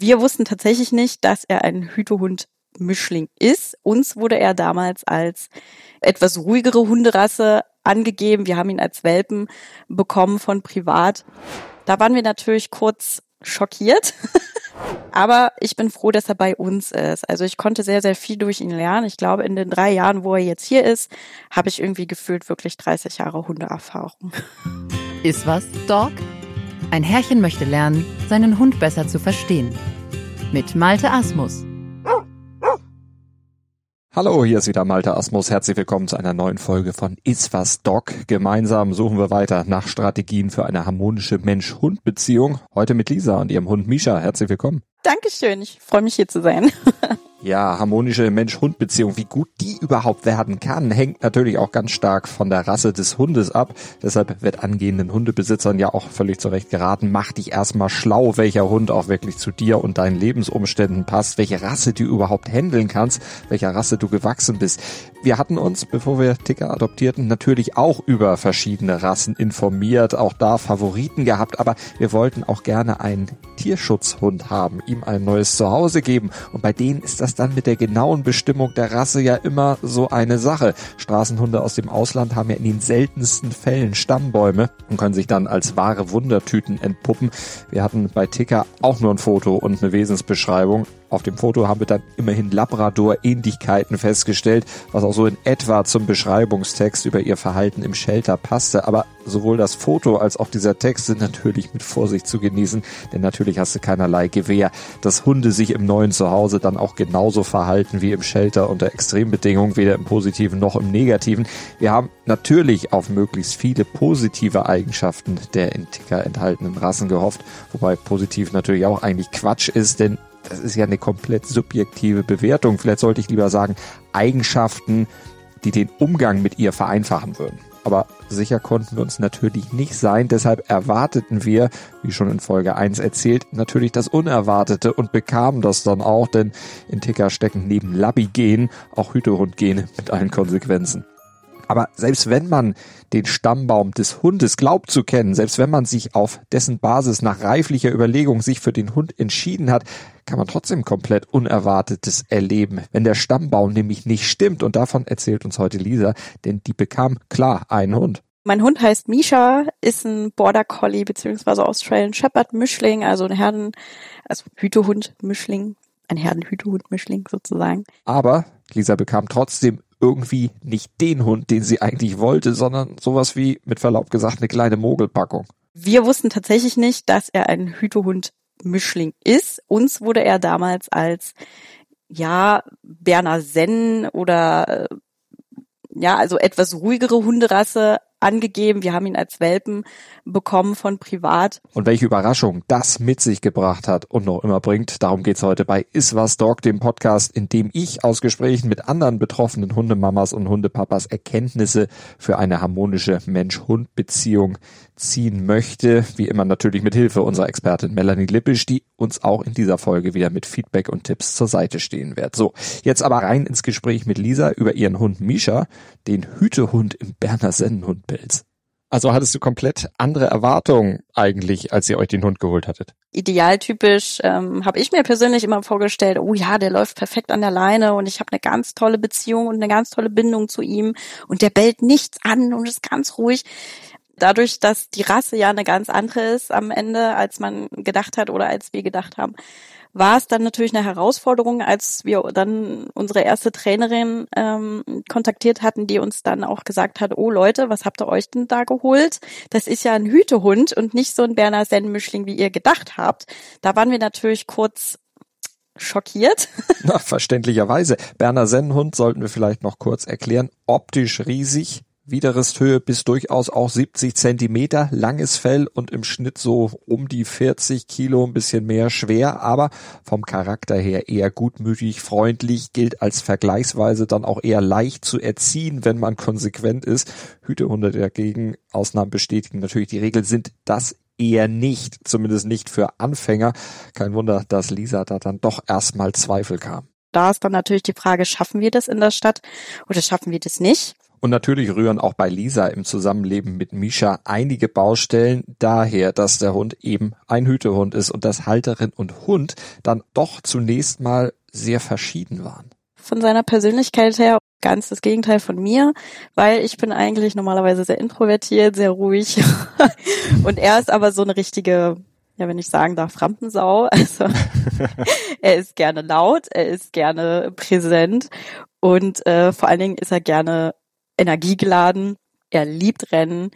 Wir wussten tatsächlich nicht, dass er ein Hütehund Mischling ist. Uns wurde er damals als etwas ruhigere Hunderasse angegeben. Wir haben ihn als Welpen bekommen von privat. Da waren wir natürlich kurz schockiert. Aber ich bin froh, dass er bei uns ist. Also ich konnte sehr, sehr viel durch ihn lernen. Ich glaube, in den drei Jahren, wo er jetzt hier ist, habe ich irgendwie gefühlt wirklich 30 Jahre Hundeerfahrung. Ist was, Dog? Ein Herrchen möchte lernen, seinen Hund besser zu verstehen. Mit Malte Asmus. Hallo, hier ist wieder Malte Asmus. Herzlich willkommen zu einer neuen Folge von Iswas Doc. Gemeinsam suchen wir weiter nach Strategien für eine harmonische Mensch-Hund-Beziehung. Heute mit Lisa und ihrem Hund Misha. Herzlich willkommen. Dankeschön. Ich freue mich hier zu sein. Ja, harmonische Mensch-Hund-Beziehung, wie gut die überhaupt werden kann, hängt natürlich auch ganz stark von der Rasse des Hundes ab. Deshalb wird angehenden Hundebesitzern ja auch völlig zu Recht geraten, mach dich erstmal schlau, welcher Hund auch wirklich zu dir und deinen Lebensumständen passt, welche Rasse du überhaupt handeln kannst, welcher Rasse du gewachsen bist. Wir hatten uns, bevor wir Ticker adoptierten, natürlich auch über verschiedene Rassen informiert, auch da Favoriten gehabt, aber wir wollten auch gerne einen Tierschutzhund haben, ihm ein neues Zuhause geben und bei denen ist das das dann mit der genauen Bestimmung der Rasse ja immer so eine Sache. Straßenhunde aus dem Ausland haben ja in den seltensten Fällen Stammbäume und können sich dann als wahre Wundertüten entpuppen. Wir hatten bei Ticker auch nur ein Foto und eine Wesensbeschreibung, auf dem Foto haben wir dann immerhin Labrador-Ähnlichkeiten festgestellt, was auch so in etwa zum Beschreibungstext über ihr Verhalten im Shelter passte. Aber sowohl das Foto als auch dieser Text sind natürlich mit Vorsicht zu genießen, denn natürlich hast du keinerlei Gewehr, dass Hunde sich im neuen Zuhause dann auch genauso verhalten wie im Shelter unter Extrembedingungen, weder im positiven noch im negativen. Wir haben natürlich auf möglichst viele positive Eigenschaften der in Ticker enthaltenen Rassen gehofft, wobei positiv natürlich auch eigentlich Quatsch ist, denn das ist ja eine komplett subjektive Bewertung. Vielleicht sollte ich lieber sagen, Eigenschaften, die den Umgang mit ihr vereinfachen würden. Aber sicher konnten wir uns natürlich nicht sein. Deshalb erwarteten wir, wie schon in Folge 1 erzählt, natürlich das Unerwartete und bekamen das dann auch, denn in Ticker stecken neben Labby-Gen auch Hütehund-Gene mit allen Konsequenzen. Aber selbst wenn man den Stammbaum des Hundes glaubt zu kennen, selbst wenn man sich auf dessen Basis nach reiflicher Überlegung sich für den Hund entschieden hat, kann man trotzdem komplett Unerwartetes erleben, wenn der Stammbaum nämlich nicht stimmt. Und davon erzählt uns heute Lisa, denn die bekam klar einen Hund. Mein Hund heißt Misha, ist ein Border Collie bzw. Australian Shepherd Mischling, also ein Herden, also Hütehund Mischling, ein Herdenhütehund Mischling sozusagen. Aber Lisa bekam trotzdem irgendwie nicht den Hund, den sie eigentlich wollte, sondern sowas wie, mit Verlaub gesagt, eine kleine Mogelpackung. Wir wussten tatsächlich nicht, dass er ein Hütehund Mischling ist. Uns wurde er damals als ja Berner Senn oder äh, ja, also etwas ruhigere Hunderasse angegeben. Wir haben ihn als Welpen bekommen von privat. Und welche Überraschung das mit sich gebracht hat und noch immer bringt, darum geht's heute bei Iswas Dog, dem Podcast, in dem ich aus Gesprächen mit anderen betroffenen Hundemamas und Hundepapas Erkenntnisse für eine harmonische Mensch-Hund-Beziehung ziehen möchte. Wie immer natürlich mit Hilfe unserer Expertin Melanie Lippisch, die uns auch in dieser Folge wieder mit Feedback und Tipps zur Seite stehen wird. So, jetzt aber rein ins Gespräch mit Lisa über ihren Hund Misha, den Hütehund im Berner Sennenhund Pelz. Also hattest du komplett andere Erwartungen eigentlich, als ihr euch den Hund geholt hattet? Idealtypisch ähm, habe ich mir persönlich immer vorgestellt, oh ja, der läuft perfekt an der Leine und ich habe eine ganz tolle Beziehung und eine ganz tolle Bindung zu ihm und der bellt nichts an und ist ganz ruhig. Dadurch, dass die Rasse ja eine ganz andere ist am Ende, als man gedacht hat oder als wir gedacht haben, war es dann natürlich eine Herausforderung, als wir dann unsere erste Trainerin ähm, kontaktiert hatten, die uns dann auch gesagt hat, oh Leute, was habt ihr euch denn da geholt? Das ist ja ein Hütehund und nicht so ein Berner Sennenmischling, wie ihr gedacht habt. Da waren wir natürlich kurz schockiert. Na, verständlicherweise. Berner Sennenhund sollten wir vielleicht noch kurz erklären. Optisch riesig, Widerristhöhe bis durchaus auch 70 Zentimeter, langes Fell und im Schnitt so um die 40 Kilo, ein bisschen mehr schwer, aber vom Charakter her eher gutmütig, freundlich, gilt als vergleichsweise dann auch eher leicht zu erziehen, wenn man konsequent ist. Hütehunde dagegen, Ausnahmen bestätigen natürlich die Regel, sind das eher nicht, zumindest nicht für Anfänger. Kein Wunder, dass Lisa da dann doch erstmal Zweifel kam. Da ist dann natürlich die Frage, schaffen wir das in der Stadt oder schaffen wir das nicht? Und natürlich rühren auch bei Lisa im Zusammenleben mit Misha einige Baustellen daher, dass der Hund eben ein Hütehund ist und dass Halterin und Hund dann doch zunächst mal sehr verschieden waren. Von seiner Persönlichkeit her ganz das Gegenteil von mir, weil ich bin eigentlich normalerweise sehr introvertiert, sehr ruhig und er ist aber so eine richtige ja, wenn ich sagen darf, Rampensau. Also er ist gerne laut, er ist gerne präsent und äh, vor allen Dingen ist er gerne energiegeladen. Er liebt Rennen.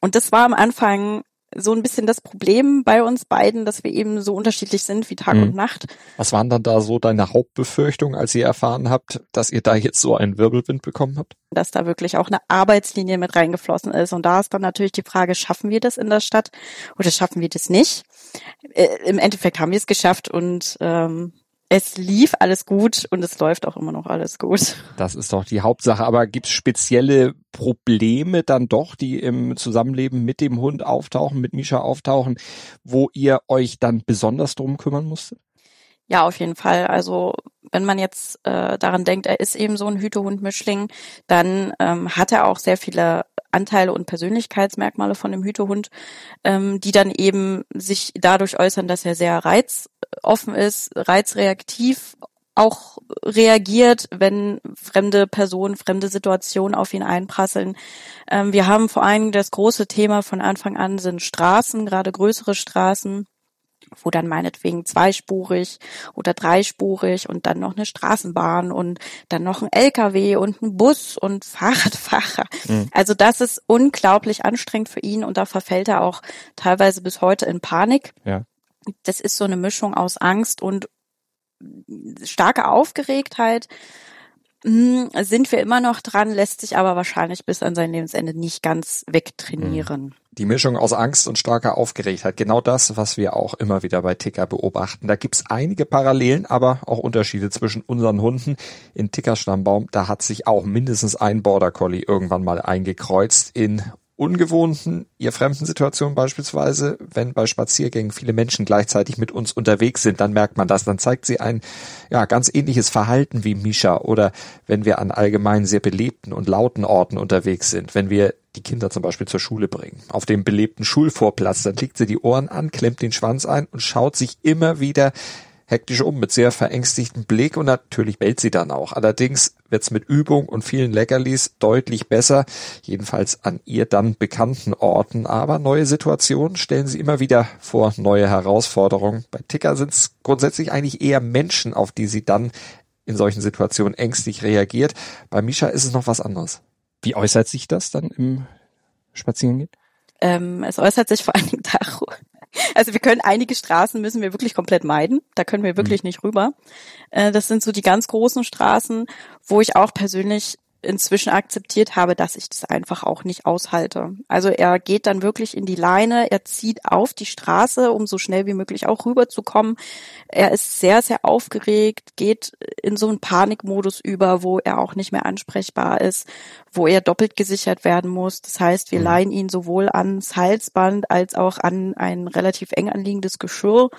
Und das war am Anfang so ein bisschen das Problem bei uns beiden, dass wir eben so unterschiedlich sind wie Tag mhm. und Nacht. Was waren dann da so deine Hauptbefürchtungen, als ihr erfahren habt, dass ihr da jetzt so einen Wirbelwind bekommen habt? Dass da wirklich auch eine Arbeitslinie mit reingeflossen ist. Und da ist dann natürlich die Frage, schaffen wir das in der Stadt oder schaffen wir das nicht? Äh, Im Endeffekt haben wir es geschafft und ähm, es lief alles gut und es läuft auch immer noch alles gut. Das ist doch die Hauptsache. Aber gibt es spezielle Probleme dann doch, die im Zusammenleben mit dem Hund auftauchen, mit Misha auftauchen, wo ihr euch dann besonders drum kümmern musstet? Ja, auf jeden Fall. Also wenn man jetzt äh, daran denkt, er ist eben so ein Hütehund-Mischling, dann ähm, hat er auch sehr viele Anteile und Persönlichkeitsmerkmale von dem Hütehund, ähm, die dann eben sich dadurch äußern, dass er sehr reizoffen ist, reizreaktiv auch reagiert, wenn fremde Personen, fremde Situationen auf ihn einprasseln. Ähm, wir haben vor allem das große Thema von Anfang an sind Straßen, gerade größere Straßen wo dann meinetwegen zweispurig oder dreispurig und dann noch eine Straßenbahn und dann noch ein LKW und ein Bus und Fahrradfahrer. Mhm. Also das ist unglaublich anstrengend für ihn und da verfällt er auch teilweise bis heute in Panik. Ja. Das ist so eine Mischung aus Angst und starke Aufgeregtheit hm, sind wir immer noch dran, lässt sich aber wahrscheinlich bis an sein Lebensende nicht ganz wegtrainieren. Hm. Die Mischung aus Angst und starker Aufgeregtheit, genau das, was wir auch immer wieder bei Ticker beobachten. Da gibt's einige Parallelen, aber auch Unterschiede zwischen unseren Hunden. In Tickers Stammbaum, da hat sich auch mindestens ein Border Collie irgendwann mal eingekreuzt in ungewohnten, ihr fremden Situationen beispielsweise, wenn bei Spaziergängen viele Menschen gleichzeitig mit uns unterwegs sind, dann merkt man das, dann zeigt sie ein ja ganz ähnliches Verhalten wie Misha oder wenn wir an allgemein sehr belebten und lauten Orten unterwegs sind, wenn wir die Kinder zum Beispiel zur Schule bringen. Auf dem belebten Schulvorplatz, dann legt sie die Ohren an, klemmt den Schwanz ein und schaut sich immer wieder hektisch um mit sehr verängstigtem Blick und natürlich bellt sie dann auch. Allerdings wird's mit Übung und vielen Leckerlis deutlich besser, jedenfalls an ihr dann bekannten Orten. Aber neue Situationen stellen sie immer wieder vor neue Herausforderungen. Bei Ticker sind's grundsätzlich eigentlich eher Menschen, auf die sie dann in solchen Situationen ängstlich reagiert. Bei Misha ist es noch was anderes. Wie äußert sich das dann im Spazierengehen? Ähm, es äußert sich vor allen Dingen also wir können einige Straßen müssen wir wirklich komplett meiden. Da können wir wirklich mhm. nicht rüber. Äh, das sind so die ganz großen Straßen, wo ich auch persönlich inzwischen akzeptiert habe, dass ich das einfach auch nicht aushalte. Also er geht dann wirklich in die Leine, er zieht auf die Straße, um so schnell wie möglich auch rüberzukommen. Er ist sehr, sehr aufgeregt, geht in so einen Panikmodus über, wo er auch nicht mehr ansprechbar ist, wo er doppelt gesichert werden muss. Das heißt, wir mhm. leihen ihn sowohl ans Halsband als auch an ein relativ eng anliegendes Geschirr.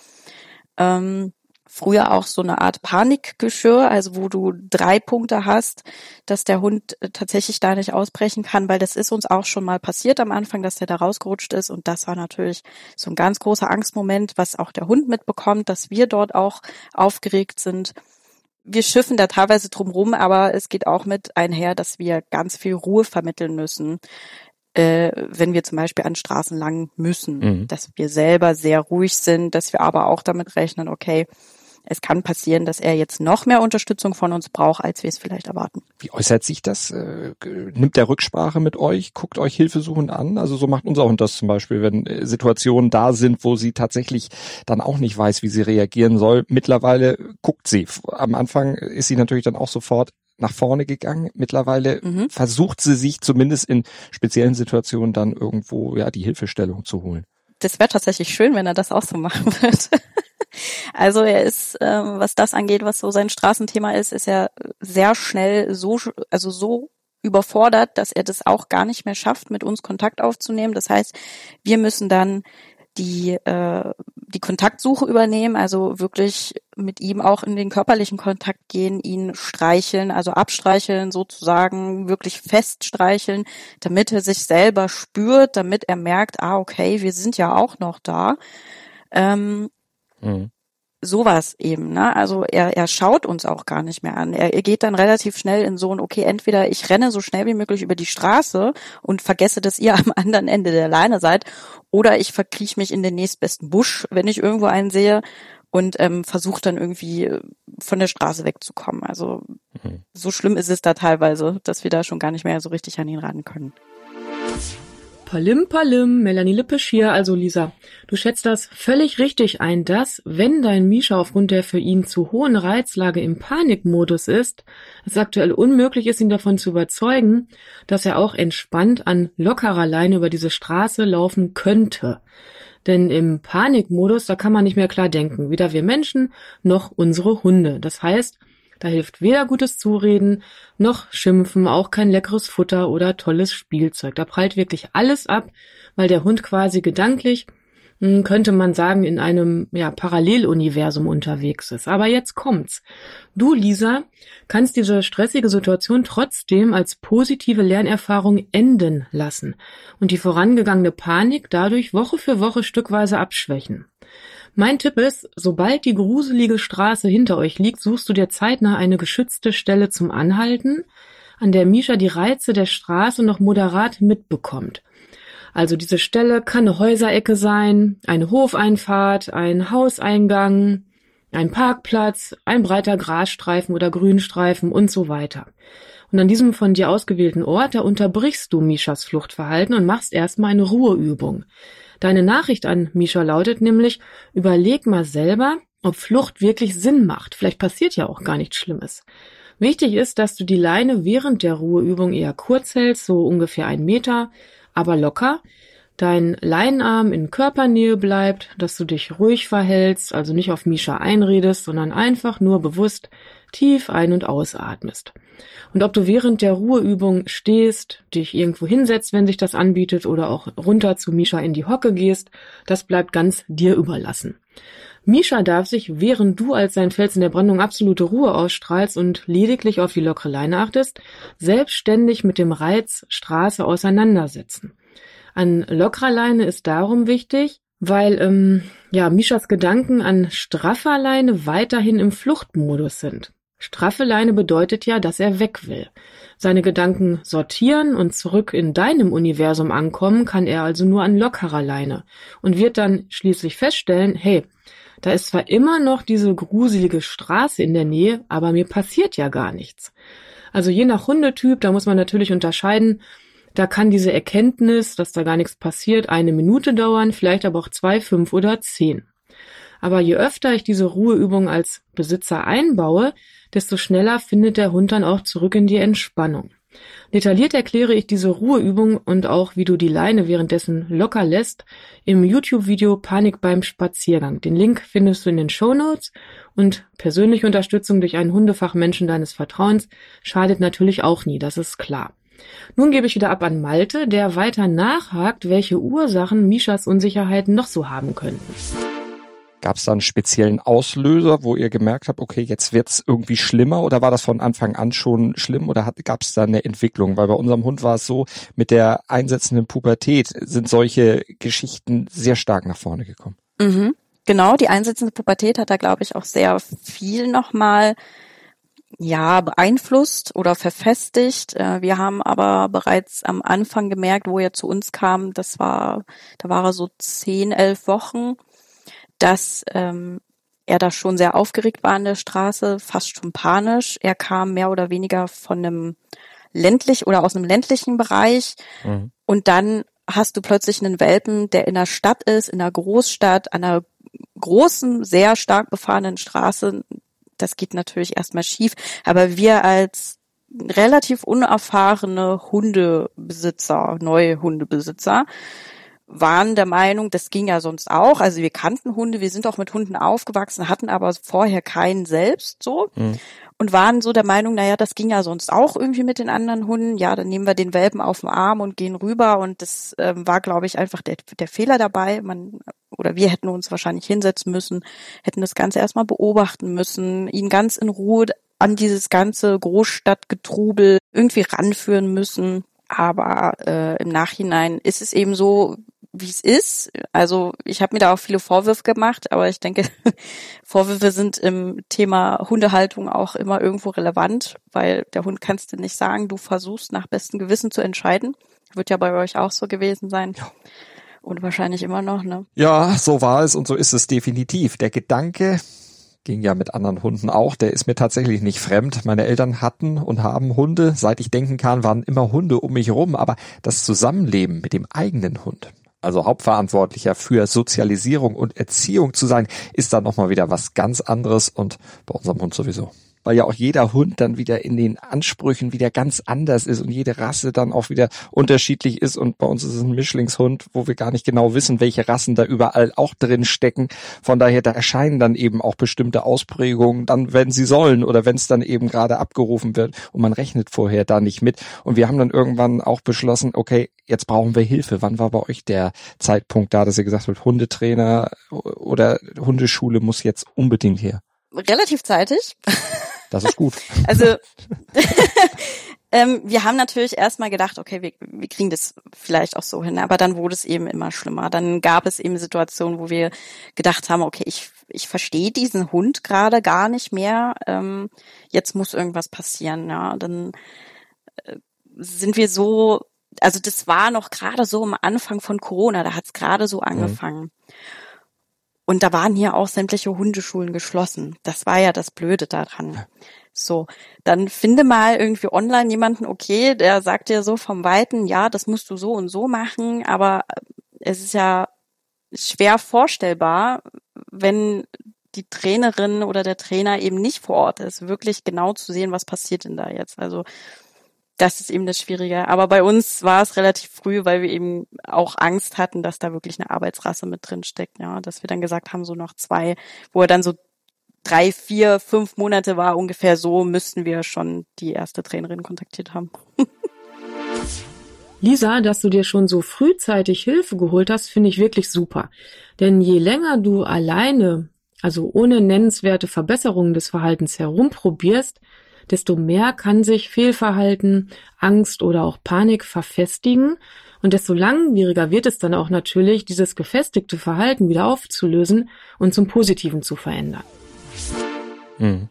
Ähm, früher auch so eine Art Panikgeschirr, also wo du drei Punkte hast, dass der Hund äh, tatsächlich da nicht ausbrechen kann, weil das ist uns auch schon mal passiert am Anfang, dass der da rausgerutscht ist und das war natürlich so ein ganz großer Angstmoment, was auch der Hund mitbekommt, dass wir dort auch aufgeregt sind. Wir schiffen da teilweise drumrum, aber es geht auch mit einher, dass wir ganz viel Ruhe vermitteln müssen äh, wenn wir zum Beispiel an Straßen lang müssen, mhm. dass wir selber sehr ruhig sind, dass wir aber auch damit rechnen, okay, es kann passieren, dass er jetzt noch mehr Unterstützung von uns braucht, als wir es vielleicht erwarten. Wie äußert sich das? Äh, nimmt der Rücksprache mit euch? Guckt euch Hilfesuchend an? Also so macht unser Hund das zum Beispiel, wenn äh, Situationen da sind, wo sie tatsächlich dann auch nicht weiß, wie sie reagieren soll. Mittlerweile guckt sie. Am Anfang ist sie natürlich dann auch sofort nach vorne gegangen. Mittlerweile mhm. versucht sie sich zumindest in speziellen Situationen dann irgendwo ja die Hilfestellung zu holen. Das wäre tatsächlich schön, wenn er das auch so machen würde. Also er ist, ähm, was das angeht, was so sein Straßenthema ist, ist er sehr schnell so, also so überfordert, dass er das auch gar nicht mehr schafft, mit uns Kontakt aufzunehmen. Das heißt, wir müssen dann die, äh, die Kontaktsuche übernehmen, also wirklich mit ihm auch in den körperlichen Kontakt gehen, ihn streicheln, also abstreicheln sozusagen, wirklich feststreicheln, damit er sich selber spürt, damit er merkt, ah, okay, wir sind ja auch noch da. Ähm, mhm sowas eben, ne? Also er, er schaut uns auch gar nicht mehr an. Er, er geht dann relativ schnell in so ein, okay, entweder ich renne so schnell wie möglich über die Straße und vergesse, dass ihr am anderen Ende der Leine seid, oder ich verkrieche mich in den nächstbesten Busch, wenn ich irgendwo einen sehe und ähm, versuche dann irgendwie äh, von der Straße wegzukommen. Also mhm. so schlimm ist es da teilweise, dass wir da schon gar nicht mehr so richtig an ihn ran können. Palim Palim, Melanie Lippisch hier, also Lisa. Du schätzt das völlig richtig ein, dass, wenn dein Misha aufgrund der für ihn zu hohen Reizlage im Panikmodus ist, es aktuell unmöglich ist, ihn davon zu überzeugen, dass er auch entspannt an lockerer Leine über diese Straße laufen könnte. Denn im Panikmodus, da kann man nicht mehr klar denken, weder wir Menschen noch unsere Hunde. Das heißt, da hilft weder gutes Zureden noch Schimpfen, auch kein leckeres Futter oder tolles Spielzeug. Da prallt wirklich alles ab, weil der Hund quasi gedanklich hm, könnte man sagen, in einem ja, Paralleluniversum unterwegs ist. Aber jetzt kommt's. Du, Lisa, kannst diese stressige Situation trotzdem als positive Lernerfahrung enden lassen und die vorangegangene Panik dadurch Woche für Woche stückweise abschwächen. Mein Tipp ist, sobald die gruselige Straße hinter euch liegt, suchst du dir zeitnah eine geschützte Stelle zum Anhalten, an der Misha die Reize der Straße noch moderat mitbekommt. Also diese Stelle kann eine Häuserecke sein, eine Hofeinfahrt, ein Hauseingang, ein Parkplatz, ein breiter Grasstreifen oder Grünstreifen und so weiter. Und an diesem von dir ausgewählten Ort, da unterbrichst du Mishas Fluchtverhalten und machst erstmal eine Ruheübung. Deine Nachricht an Misha lautet nämlich, überleg mal selber, ob Flucht wirklich Sinn macht. Vielleicht passiert ja auch gar nichts Schlimmes. Wichtig ist, dass du die Leine während der Ruheübung eher kurz hältst, so ungefähr ein Meter, aber locker. Dein Leinenarm in Körpernähe bleibt, dass du dich ruhig verhältst, also nicht auf Misha einredest, sondern einfach nur bewusst tief ein- und ausatmest. Und ob du während der Ruheübung stehst, dich irgendwo hinsetzt, wenn sich das anbietet, oder auch runter zu Misha in die Hocke gehst, das bleibt ganz dir überlassen. Misha darf sich, während du als sein Fels in der Brandung absolute Ruhe ausstrahlst und lediglich auf die lockere Leine achtest, selbstständig mit dem Reiz Straße auseinandersetzen. An lockerer Leine ist darum wichtig, weil ähm, ja Mishas Gedanken an straffer Leine weiterhin im Fluchtmodus sind. Straffe Leine bedeutet ja, dass er weg will. Seine Gedanken sortieren und zurück in deinem Universum ankommen kann er also nur an lockerer Leine und wird dann schließlich feststellen, hey, da ist zwar immer noch diese gruselige Straße in der Nähe, aber mir passiert ja gar nichts. Also je nach Hundetyp, da muss man natürlich unterscheiden, da kann diese Erkenntnis, dass da gar nichts passiert, eine Minute dauern, vielleicht aber auch zwei, fünf oder zehn. Aber je öfter ich diese Ruheübung als Besitzer einbaue, desto schneller findet der Hund dann auch zurück in die Entspannung. Detailliert erkläre ich diese Ruheübung und auch, wie du die Leine währenddessen locker lässt, im YouTube-Video Panik beim Spaziergang. Den Link findest du in den Show Notes und persönliche Unterstützung durch einen Hundefachmenschen deines Vertrauens schadet natürlich auch nie, das ist klar. Nun gebe ich wieder ab an Malte, der weiter nachhakt, welche Ursachen Mishas Unsicherheiten noch so haben könnten. Gab es da einen speziellen Auslöser, wo ihr gemerkt habt, okay, jetzt wird's irgendwie schlimmer oder war das von Anfang an schon schlimm oder gab es da eine Entwicklung? Weil bei unserem Hund war es so, mit der einsetzenden Pubertät sind solche Geschichten sehr stark nach vorne gekommen. Mhm. Genau, die einsetzende Pubertät hat da, glaube ich, auch sehr viel nochmal ja, beeinflusst oder verfestigt. Äh, wir haben aber bereits am Anfang gemerkt, wo er zu uns kam, das war, da war er so zehn, elf Wochen dass ähm, er da schon sehr aufgeregt war an der Straße, fast schon panisch. Er kam mehr oder weniger von einem ländlich oder aus einem ländlichen Bereich mhm. und dann hast du plötzlich einen Welpen, der in der Stadt ist, in einer Großstadt, an einer großen, sehr stark befahrenen Straße. Das geht natürlich erstmal schief, aber wir als relativ unerfahrene Hundebesitzer, neue Hundebesitzer, waren der Meinung, das ging ja sonst auch. Also wir kannten Hunde, wir sind auch mit Hunden aufgewachsen, hatten aber vorher keinen selbst so. Mhm. und waren so der Meinung, naja, das ging ja sonst auch irgendwie mit den anderen Hunden. Ja, dann nehmen wir den Welpen auf den Arm und gehen rüber. Und das ähm, war, glaube ich, einfach der, der Fehler dabei. Man oder wir hätten uns wahrscheinlich hinsetzen müssen, hätten das Ganze erstmal beobachten müssen, ihn ganz in Ruhe an dieses ganze Großstadtgetrubel irgendwie ranführen müssen. Aber äh, im Nachhinein ist es eben so, wie es ist. Also ich habe mir da auch viele Vorwürfe gemacht, aber ich denke, Vorwürfe sind im Thema Hundehaltung auch immer irgendwo relevant, weil der Hund kannst du nicht sagen, du versuchst nach bestem Gewissen zu entscheiden. Wird ja bei euch auch so gewesen sein. Ja. Und wahrscheinlich immer noch, ne? Ja, so war es und so ist es definitiv. Der Gedanke, ging ja mit anderen Hunden auch, der ist mir tatsächlich nicht fremd. Meine Eltern hatten und haben Hunde. Seit ich denken kann, waren immer Hunde um mich rum. Aber das Zusammenleben mit dem eigenen Hund, also Hauptverantwortlicher für Sozialisierung und Erziehung zu sein, ist dann nochmal wieder was ganz anderes und bei unserem Hund sowieso weil ja auch jeder Hund dann wieder in den Ansprüchen wieder ganz anders ist und jede Rasse dann auch wieder unterschiedlich ist. Und bei uns ist es ein Mischlingshund, wo wir gar nicht genau wissen, welche Rassen da überall auch drin stecken. Von daher, da erscheinen dann eben auch bestimmte Ausprägungen, dann wenn sie sollen oder wenn es dann eben gerade abgerufen wird und man rechnet vorher da nicht mit. Und wir haben dann irgendwann auch beschlossen, okay, jetzt brauchen wir Hilfe. Wann war bei euch der Zeitpunkt da, dass ihr gesagt habt, Hundetrainer oder Hundeschule muss jetzt unbedingt her? Relativ zeitig. Das ist gut. also ähm, wir haben natürlich erstmal gedacht, okay, wir, wir kriegen das vielleicht auch so hin, aber dann wurde es eben immer schlimmer. Dann gab es eben Situationen, wo wir gedacht haben, okay, ich, ich verstehe diesen Hund gerade gar nicht mehr. Ähm, jetzt muss irgendwas passieren. Ja, dann äh, sind wir so, also das war noch gerade so am Anfang von Corona, da hat es gerade so mhm. angefangen. Mhm. Und da waren hier auch sämtliche Hundeschulen geschlossen. Das war ja das Blöde daran. So, dann finde mal irgendwie online jemanden, okay, der sagt dir so vom Weiten, ja, das musst du so und so machen, aber äh, es ist ja schwer vorstellbar, wenn die Trainerin oder der Trainer eben nicht vor Ort ist, wirklich genau zu sehen, was passiert denn da jetzt. Also das ist eben das Schwierige. Aber bei uns war es relativ früh, weil wir eben auch Angst hatten, dass da wirklich eine Arbeitsrasse mit drin steckt. Ja, dass wir dann gesagt haben, so noch zwei, wo er dann so drei, vier, fünf Monate war ungefähr so, müssten wir schon die erste Trainerin kontaktiert haben. Lisa, dass du dir schon so frühzeitig Hilfe geholt hast, finde ich wirklich super. Denn je länger du alleine, also ohne nennenswerte Verbesserungen des Verhaltens herumprobierst, desto mehr kann sich Fehlverhalten, Angst oder auch Panik verfestigen und desto langwieriger wird es dann auch natürlich, dieses gefestigte Verhalten wieder aufzulösen und zum Positiven zu verändern. Mhm.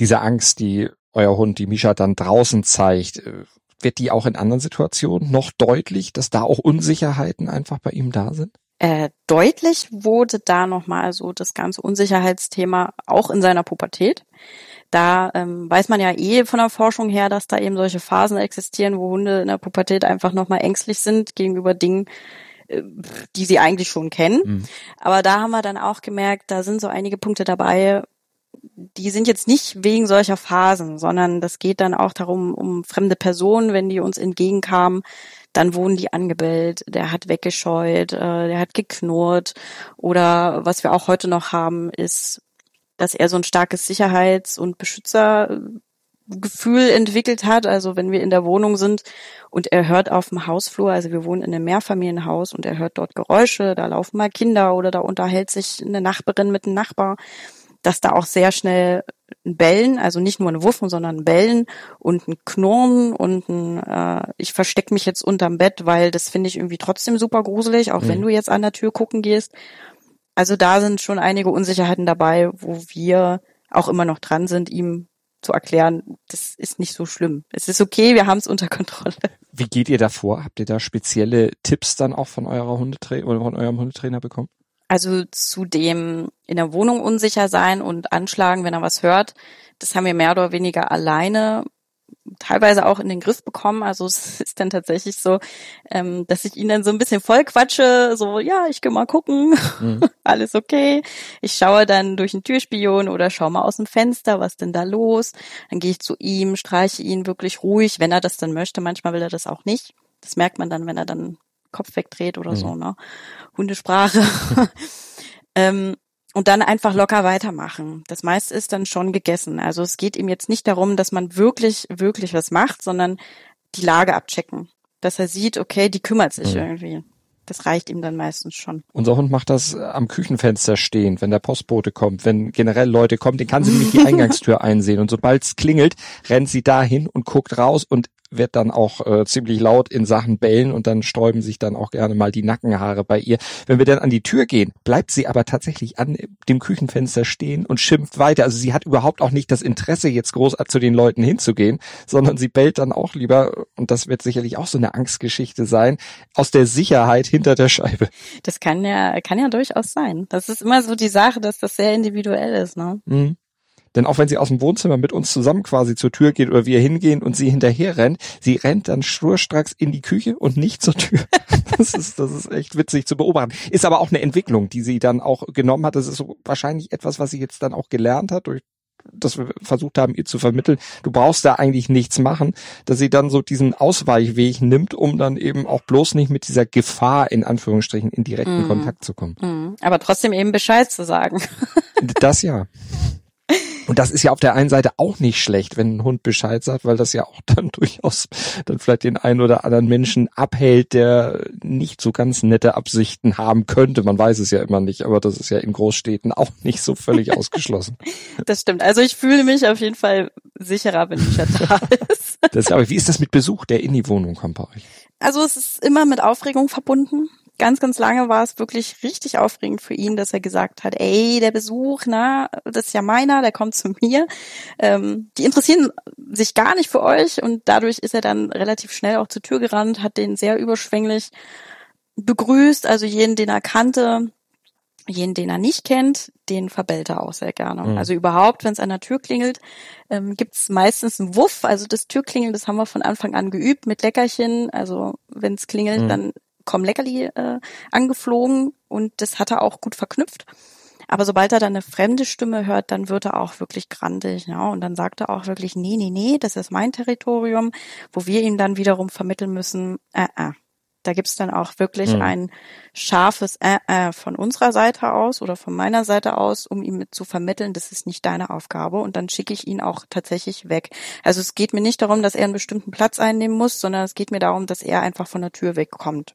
Diese Angst, die euer Hund, die Misha dann draußen zeigt, äh, wird die auch in anderen Situationen noch deutlich, dass da auch Unsicherheiten einfach bei ihm da sind? Äh, deutlich wurde da nochmal so das ganze Unsicherheitsthema auch in seiner Pubertät da ähm, weiß man ja eh von der Forschung her, dass da eben solche Phasen existieren, wo Hunde in der Pubertät einfach nochmal ängstlich sind gegenüber Dingen, äh, die sie eigentlich schon kennen. Mhm. Aber da haben wir dann auch gemerkt, da sind so einige Punkte dabei, die sind jetzt nicht wegen solcher Phasen, sondern das geht dann auch darum, um fremde Personen, wenn die uns entgegenkamen, dann wurden die angebellt, der hat weggescheut, äh, der hat geknurrt oder was wir auch heute noch haben, ist dass er so ein starkes Sicherheits- und Beschützergefühl entwickelt hat. Also wenn wir in der Wohnung sind und er hört auf dem Hausflur, also wir wohnen in einem Mehrfamilienhaus und er hört dort Geräusche, da laufen mal Kinder oder da unterhält sich eine Nachbarin mit einem Nachbar, dass da auch sehr schnell ein Bellen, also nicht nur ein Wuffen, sondern ein Bellen und ein Knurren und ein äh, ich verstecke mich jetzt unterm Bett, weil das finde ich irgendwie trotzdem super gruselig, auch mhm. wenn du jetzt an der Tür gucken gehst. Also da sind schon einige Unsicherheiten dabei, wo wir auch immer noch dran sind, ihm zu erklären, das ist nicht so schlimm. Es ist okay, wir haben es unter Kontrolle. Wie geht ihr da vor? Habt ihr da spezielle Tipps dann auch von eurer Hundetrainer oder von eurem Hundetrainer bekommen? Also zu dem in der Wohnung unsicher sein und anschlagen, wenn er was hört, das haben wir mehr oder weniger alleine teilweise auch in den Griff bekommen. Also es ist dann tatsächlich so, ähm, dass ich ihn dann so ein bisschen voll quatsche, so, ja, ich geh mal gucken, mhm. alles okay. Ich schaue dann durch den Türspion oder schaue mal aus dem Fenster, was denn da los. Dann gehe ich zu ihm, streiche ihn wirklich ruhig, wenn er das dann möchte. Manchmal will er das auch nicht. Das merkt man dann, wenn er dann Kopf wegdreht oder mhm. so, ne? Hundesprache. ähm, und dann einfach locker weitermachen. Das meiste ist dann schon gegessen. Also es geht ihm jetzt nicht darum, dass man wirklich, wirklich was macht, sondern die Lage abchecken. Dass er sieht, okay, die kümmert sich mhm. irgendwie. Das reicht ihm dann meistens schon. Unser Hund macht das am Küchenfenster stehend, wenn der Postbote kommt, wenn generell Leute kommen, den kann sie nicht die Eingangstür einsehen. Und sobald es klingelt, rennt sie dahin und guckt raus und wird dann auch äh, ziemlich laut in Sachen bellen und dann sträuben sich dann auch gerne mal die Nackenhaare bei ihr. Wenn wir dann an die Tür gehen, bleibt sie aber tatsächlich an dem Küchenfenster stehen und schimpft weiter. Also sie hat überhaupt auch nicht das Interesse, jetzt groß zu den Leuten hinzugehen, sondern sie bellt dann auch lieber, und das wird sicherlich auch so eine Angstgeschichte sein, aus der Sicherheit hinter der Scheibe. Das kann ja, kann ja durchaus sein. Das ist immer so die Sache, dass das sehr individuell ist, ne? Mhm. Denn auch wenn sie aus dem Wohnzimmer mit uns zusammen quasi zur Tür geht oder wir hingehen und sie hinterher rennt, sie rennt dann schnurstracks in die Küche und nicht zur Tür. Das ist, das ist echt witzig zu beobachten. Ist aber auch eine Entwicklung, die sie dann auch genommen hat. Das ist so wahrscheinlich etwas, was sie jetzt dann auch gelernt hat durch dass wir versucht haben, ihr zu vermitteln, du brauchst da eigentlich nichts machen, dass sie dann so diesen Ausweichweg nimmt, um dann eben auch bloß nicht mit dieser Gefahr in Anführungsstrichen in direkten mm. Kontakt zu kommen. Mm. Aber trotzdem eben Bescheid zu sagen. Das ja. Und das ist ja auf der einen Seite auch nicht schlecht, wenn ein Hund Bescheid sagt, weil das ja auch dann durchaus dann vielleicht den einen oder anderen Menschen abhält, der nicht so ganz nette Absichten haben könnte. Man weiß es ja immer nicht, aber das ist ja in Großstädten auch nicht so völlig ausgeschlossen. Das stimmt. Also ich fühle mich auf jeden Fall sicherer, wenn Micha da ist. Das, aber wie ist das mit Besuch, der in die Wohnung kommt bei euch? Also es ist immer mit Aufregung verbunden ganz, ganz lange war es wirklich richtig aufregend für ihn, dass er gesagt hat, ey, der Besuch, na, das ist ja meiner, der kommt zu mir. Ähm, die interessieren sich gar nicht für euch und dadurch ist er dann relativ schnell auch zur Tür gerannt, hat den sehr überschwänglich begrüßt, also jeden, den er kannte, jeden, den er nicht kennt, den verbellt er auch sehr gerne. Mhm. Also überhaupt, wenn es an der Tür klingelt, ähm, gibt es meistens einen Wuff. Also das Türklingeln, das haben wir von Anfang an geübt mit Leckerchen. Also wenn es klingelt, mhm. dann kommen Leckerli äh, angeflogen und das hat er auch gut verknüpft. Aber sobald er dann eine fremde Stimme hört, dann wird er auch wirklich grandig, ja. Und dann sagt er auch wirklich, nee, nee, nee, das ist mein Territorium, wo wir ihm dann wiederum vermitteln müssen, äh, äh. Da gibt's dann auch wirklich mhm. ein scharfes äh, äh von unserer Seite aus oder von meiner Seite aus, um ihm zu vermitteln, das ist nicht deine Aufgabe. Und dann schicke ich ihn auch tatsächlich weg. Also es geht mir nicht darum, dass er einen bestimmten Platz einnehmen muss, sondern es geht mir darum, dass er einfach von der Tür wegkommt.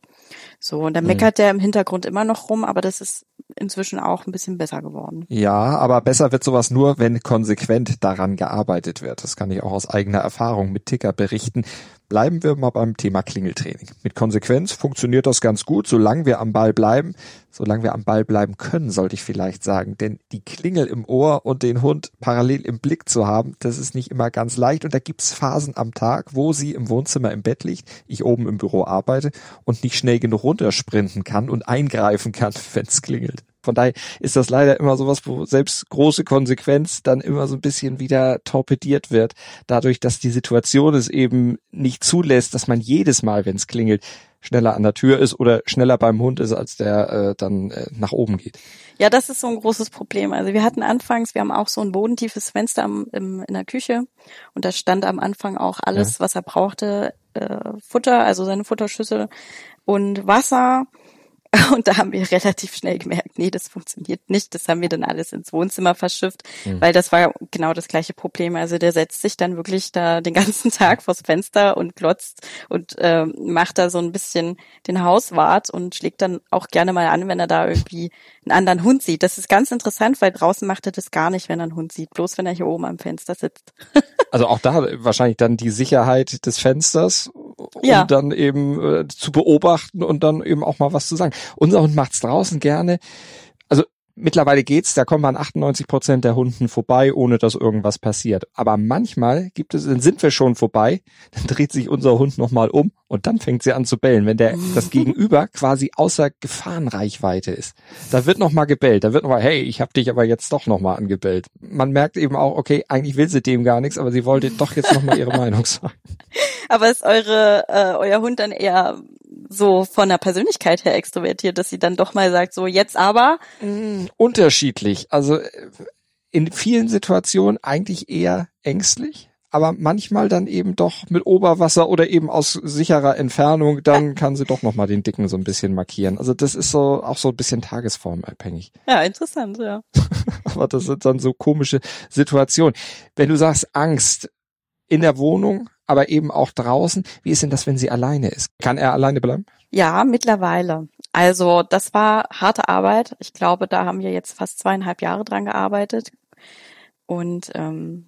So, und dann mhm. meckert der im Hintergrund immer noch rum, aber das ist inzwischen auch ein bisschen besser geworden. Ja, aber besser wird sowas nur, wenn konsequent daran gearbeitet wird. Das kann ich auch aus eigener Erfahrung mit Ticker berichten. Bleiben wir mal beim Thema Klingeltraining. Mit Konsequenz funktioniert das ganz gut, solange wir am Ball bleiben. Solange wir am Ball bleiben können, sollte ich vielleicht sagen. Denn die Klingel im Ohr und den Hund parallel im Blick zu haben, das ist nicht immer ganz leicht. Und da gibt's Phasen am Tag, wo sie im Wohnzimmer im Bett liegt, ich oben im Büro arbeite und nicht schnell genug runtersprinten kann und eingreifen kann, wenn's klingelt. Von daher ist das leider immer sowas, wo selbst große Konsequenz dann immer so ein bisschen wieder torpediert wird, dadurch, dass die Situation es eben nicht zulässt, dass man jedes Mal, wenn es klingelt, schneller an der Tür ist oder schneller beim Hund ist, als der äh, dann äh, nach oben geht. Ja, das ist so ein großes Problem. Also wir hatten anfangs, wir haben auch so ein bodentiefes Fenster am, im, in der Küche und da stand am Anfang auch alles, ja. was er brauchte, äh, Futter, also seine Futterschüssel und Wasser Und da haben wir relativ schnell gemerkt, nee, das funktioniert nicht. Das haben wir dann alles ins Wohnzimmer verschifft, mhm. weil das war genau das gleiche Problem. Also der setzt sich dann wirklich da den ganzen Tag vors Fenster und glotzt und äh, macht da so ein bisschen den Hauswart und schlägt dann auch gerne mal an, wenn er da irgendwie einen anderen Hund sieht. Das ist ganz interessant, weil draußen macht er das gar nicht, wenn er einen Hund sieht, bloß wenn er hier oben am Fenster sitzt. also auch da wahrscheinlich dann die Sicherheit des Fensters, um ja. dann eben äh, zu beobachten und dann eben auch mal was zu sagen. Unser Hund macht's draußen gerne. Mittlerweile geht's, da kommen an 98 Prozent der Hunden vorbei, ohne dass irgendwas passiert. Aber manchmal gibt es, dann sind wir schon vorbei, dann dreht sich unser Hund nochmal um und dann fängt sie an zu bellen, wenn der das Gegenüber quasi außer Gefahrenreichweite ist. Da wird nochmal gebellt, da wird nochmal, hey, ich hab dich aber jetzt doch nochmal angebellt. Man merkt eben auch, okay, eigentlich will sie dem gar nichts, aber sie wollte doch jetzt nochmal ihre Meinung sagen. Aber ist eure, äh, euer Hund dann eher so von der Persönlichkeit her extrovertiert, dass sie dann doch mal sagt, so jetzt aber? Mm, unterschiedlich. Also äh, in vielen Situationen eigentlich eher ängstlich, aber manchmal dann eben doch mit Oberwasser oder eben aus sicherer Entfernung, dann kann sie doch nochmal den Dicken so ein bisschen markieren. Also das ist so auch so ein bisschen tagesformabhängig. Ja, interessant, ja. aber das sind dann so komische Situationen. Wenn du sagst Angst in der Wohnung, aber eben auch draußen, wie ist denn das, wenn sie alleine ist? Kann er alleine bleiben? Ja, mittlerweile. Also das war harte Arbeit. Ich glaube, da haben wir jetzt fast zweieinhalb Jahre dran gearbeitet. Und ähm,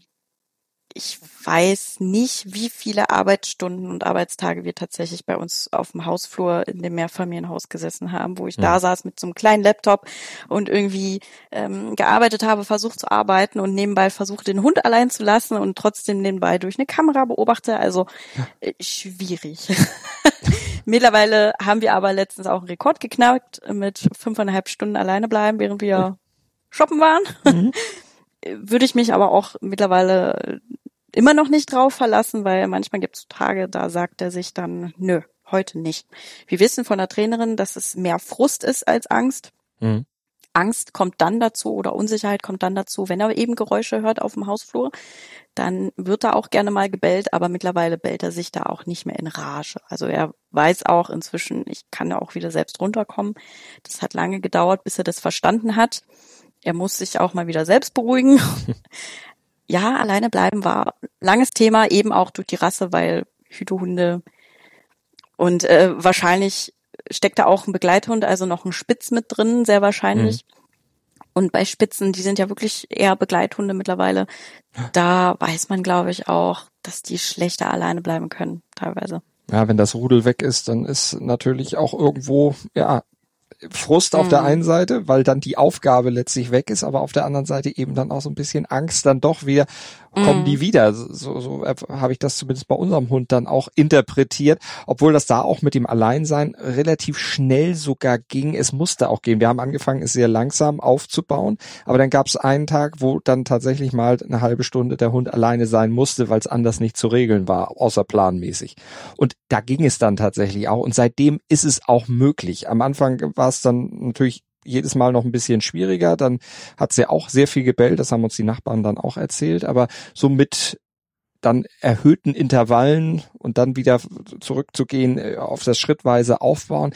ich weiß nicht, wie viele Arbeitsstunden und Arbeitstage wir tatsächlich bei uns auf dem Hausflur in dem Mehrfamilienhaus gesessen haben, wo ich ja. da saß mit so einem kleinen Laptop und irgendwie ähm, gearbeitet habe, versucht zu arbeiten und nebenbei versucht, den Hund allein zu lassen und trotzdem nebenbei durch eine Kamera beobachte. Also äh, schwierig. Mittlerweile haben wir aber letztens auch einen Rekord geknackt mit fünfeinhalb Stunden alleine bleiben, während wir shoppen waren. Mhm. Würde ich mich aber auch mittlerweile immer noch nicht drauf verlassen, weil manchmal gibt es Tage, da sagt er sich dann, nö, heute nicht. Wir wissen von der Trainerin, dass es mehr Frust ist als Angst. Mhm. Angst kommt dann dazu oder Unsicherheit kommt dann dazu, wenn er eben Geräusche hört auf dem Hausflur, dann wird er auch gerne mal gebellt, aber mittlerweile bellt er sich da auch nicht mehr in Rage. Also er weiß auch inzwischen, ich kann auch wieder selbst runterkommen. Das hat lange gedauert, bis er das verstanden hat. Er muss sich auch mal wieder selbst beruhigen. ja, alleine bleiben war langes Thema, eben auch durch die Rasse, weil Hütehunde und äh, wahrscheinlich steckt da auch ein Begleithund, also noch ein Spitz mit drin, sehr wahrscheinlich. Mhm. Und bei Spitzen, die sind ja wirklich eher Begleithunde mittlerweile, da weiß man, glaube ich, auch, dass die schlechter alleine bleiben können, teilweise. Ja, wenn das Rudel weg ist, dann ist natürlich auch irgendwo, ja, Frust auf der mhm. einen Seite, weil dann die Aufgabe letztlich weg ist, aber auf der anderen Seite eben dann auch so ein bisschen Angst dann doch wieder, kommen die mhm. wieder. So, so habe ich das zumindest bei unserem Hund dann auch interpretiert, obwohl das da auch mit dem Alleinsein relativ schnell sogar ging. Es musste auch gehen. Wir haben angefangen, es sehr langsam aufzubauen, aber dann gab es einen Tag, wo dann tatsächlich mal eine halbe Stunde der Hund alleine sein musste, weil es anders nicht zu regeln war, außer planmäßig. Und da ging es dann tatsächlich auch. Und seitdem ist es auch möglich. Am Anfang war es dann natürlich jedes Mal noch ein bisschen schwieriger. Dann hat sie auch sehr viel gebellt, das haben uns die Nachbarn dann auch erzählt, aber so mit dann erhöhten Intervallen und dann wieder zurückzugehen äh, auf das schrittweise Aufbauen,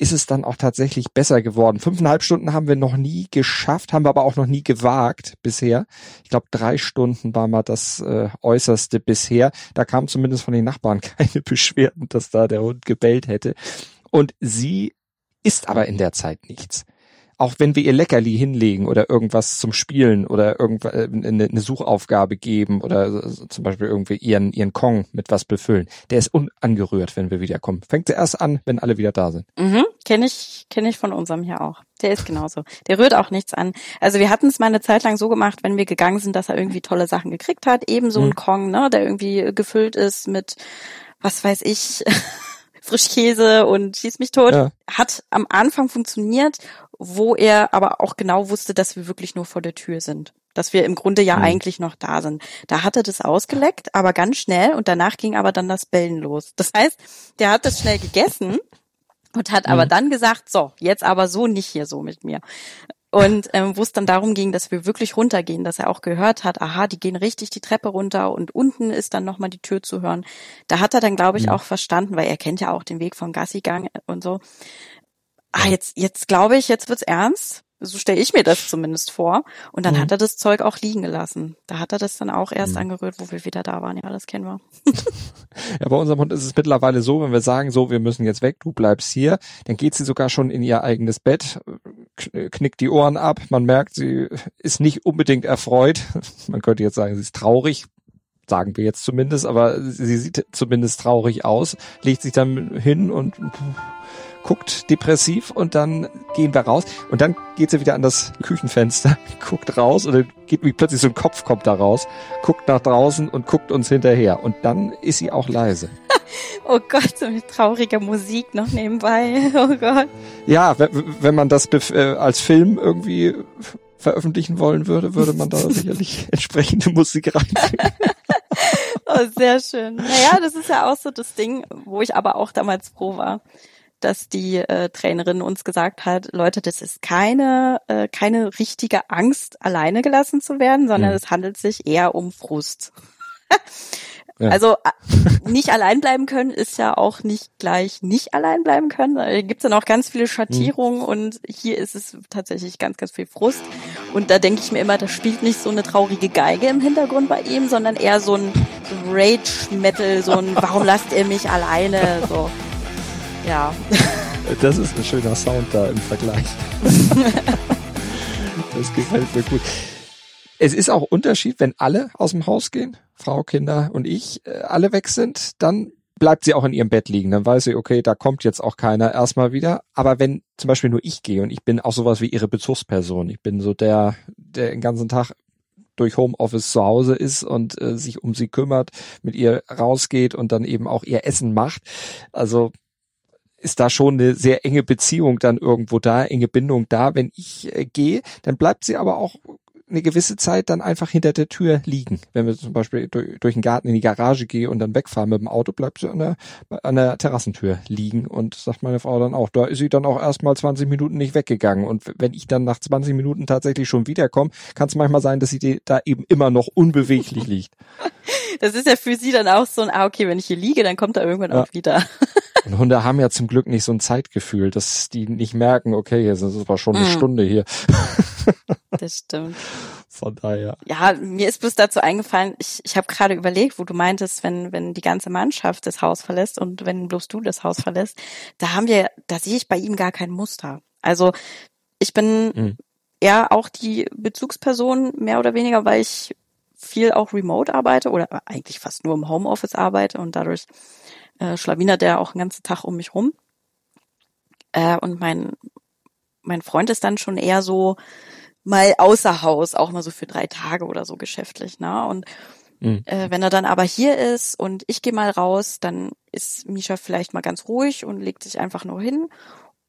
ist es dann auch tatsächlich besser geworden. Fünfeinhalb Stunden haben wir noch nie geschafft, haben wir aber auch noch nie gewagt bisher. Ich glaube, drei Stunden war mal das äh, Äußerste bisher. Da kam zumindest von den Nachbarn keine Beschwerden, dass da der Hund gebellt hätte. Und sie isst aber in der Zeit nichts auch wenn wir ihr Leckerli hinlegen oder irgendwas zum Spielen oder irgendwas äh, eine, eine Suchaufgabe geben oder zum Beispiel irgendwie ihren ihren Kong mit was befüllen, der ist unangerührt, wenn wir wiederkommen. Fängt zuerst an, wenn alle wieder da sind. Mhm, kenne ich kenne ich von unserem hier auch. Der ist genauso. Der rührt auch nichts an. Also wir hatten es mal eine Zeit lang so gemacht, wenn wir gegangen sind, dass er irgendwie tolle Sachen gekriegt hat, ebenso mhm. ein Kong, ne, der irgendwie gefüllt ist mit was weiß ich. Frischkäse und schieß mich tot. Ja. Hat am Anfang funktioniert, wo er aber auch genau wusste, dass wir wirklich nur vor der Tür sind. Dass wir im Grunde ja mhm. eigentlich noch da sind. Da hat er das ausgeleckt, aber ganz schnell und danach ging aber dann das Bellen los. Das heißt, der hat das schnell gegessen und hat mhm. aber dann gesagt, so, jetzt aber so nicht hier so mit mir. Und ähm, wo es dann darum ging, dass wir wirklich runtergehen, dass er auch gehört hat, aha, die gehen richtig die Treppe runter und unten ist dann nochmal die Tür zu hören. Da hat er dann, glaube ich, mhm. auch verstanden, weil er kennt ja auch den Weg vom Gassigang und so. Ah, jetzt, jetzt glaube ich, jetzt wird's ernst. So stelle ich mir das zumindest vor. Und dann mhm. hat er das Zeug auch liegen gelassen. Da hat er das dann auch erst mhm. angerührt, wo wir wieder da waren. Ja, das kennen wir. ja, bei unserem Hund ist es mittlerweile so, wenn wir sagen, so, wir müssen jetzt weg, du bleibst hier, dann geht sie sogar schon in ihr eigenes Bett, knickt die Ohren ab. Man merkt, sie ist nicht unbedingt erfreut. Man könnte jetzt sagen, sie ist traurig sagen wir jetzt zumindest, aber sie sieht zumindest traurig aus, legt sich dann hin und guckt depressiv und dann gehen wir raus und dann geht sie wieder an das Küchenfenster, guckt raus und dann geht wie plötzlich so ein Kopf kommt da raus, guckt nach draußen und guckt uns hinterher und dann ist sie auch leise. Oh Gott, so mit trauriger Musik noch nebenbei. Oh Gott. Ja, wenn man das äh, als Film irgendwie veröffentlichen wollen würde, würde man da sicherlich entsprechende Musik reinbringen. Oh, sehr schön. Naja, das ist ja auch so das Ding, wo ich aber auch damals froh war dass die äh, Trainerin uns gesagt hat, Leute, das ist keine, äh, keine richtige Angst, alleine gelassen zu werden, sondern mhm. es handelt sich eher um Frust. Ja. Also äh, nicht allein bleiben können ist ja auch nicht gleich nicht allein bleiben können. Da gibt's dann auch ganz viele Schattierungen mhm. und hier ist es tatsächlich ganz, ganz viel Frust. Und da denke ich mir immer, da spielt nicht so eine traurige Geige im Hintergrund bei ihm, sondern eher so ein, Rage-Metal, so ein Warum lasst ihr mich alleine? So. Ja. Das ist ein schöner Sound da im Vergleich. das gefällt mir gut. Es ist auch Unterschied, wenn alle aus dem Haus gehen, Frau, Kinder und ich, äh, alle weg sind, dann bleibt sie auch in ihrem Bett liegen. Dann weiß sie, okay, da kommt jetzt auch keiner erstmal wieder. Aber wenn zum Beispiel nur ich gehe und ich bin auch sowas wie ihre Bezugsperson, ich bin so der, der den ganzen Tag durch Homeoffice zu Hause ist und äh, sich um sie kümmert, mit ihr rausgeht und dann eben auch ihr Essen macht. Also ist da schon eine sehr enge Beziehung dann irgendwo da, enge Bindung da. Wenn ich äh, gehe, dann bleibt sie aber auch eine gewisse Zeit dann einfach hinter der Tür liegen. Wenn wir zum Beispiel durch, durch den Garten in die Garage gehen und dann wegfahren mit dem Auto, bleibt sie an der, an der Terrassentür liegen und sagt meine Frau dann auch, da ist sie dann auch erstmal 20 Minuten nicht weggegangen. Und wenn ich dann nach 20 Minuten tatsächlich schon wiederkomme, kann es manchmal sein, dass sie da eben immer noch unbeweglich liegt. Das ist ja für sie dann auch so ein, ah, okay, wenn ich hier liege, dann kommt er irgendwann ja. auch wieder. Und Hunde haben ja zum Glück nicht so ein Zeitgefühl, dass die nicht merken, okay, jetzt ist es aber schon eine mm. Stunde hier. Das stimmt. Von daher. Ja, mir ist bloß dazu eingefallen, ich, ich habe gerade überlegt, wo du meintest, wenn, wenn die ganze Mannschaft das Haus verlässt und wenn bloß du das Haus verlässt, da haben wir, da sehe ich bei ihm gar kein Muster. Also ich bin mhm. eher auch die Bezugsperson, mehr oder weniger, weil ich viel auch remote arbeite oder eigentlich fast nur im Homeoffice arbeite und dadurch äh, schlawinert der auch den ganzen Tag um mich rum. Äh, und mein, mein Freund ist dann schon eher so, mal außer Haus, auch mal so für drei Tage oder so geschäftlich, ne? Und mhm. äh, wenn er dann aber hier ist und ich gehe mal raus, dann ist Misha vielleicht mal ganz ruhig und legt sich einfach nur hin.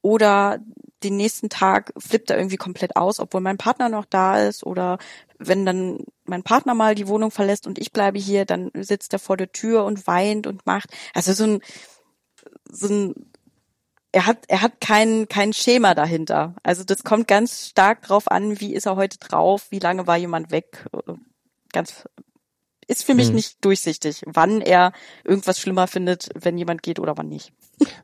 Oder den nächsten Tag flippt er irgendwie komplett aus, obwohl mein Partner noch da ist. Oder wenn dann mein Partner mal die Wohnung verlässt und ich bleibe hier, dann sitzt er vor der Tür und weint und macht. Also so ein, so ein er hat, er hat kein, kein Schema dahinter. Also das kommt ganz stark drauf an, wie ist er heute drauf, wie lange war jemand weg. Ganz, ist für mich hm. nicht durchsichtig, wann er irgendwas schlimmer findet, wenn jemand geht oder wann nicht.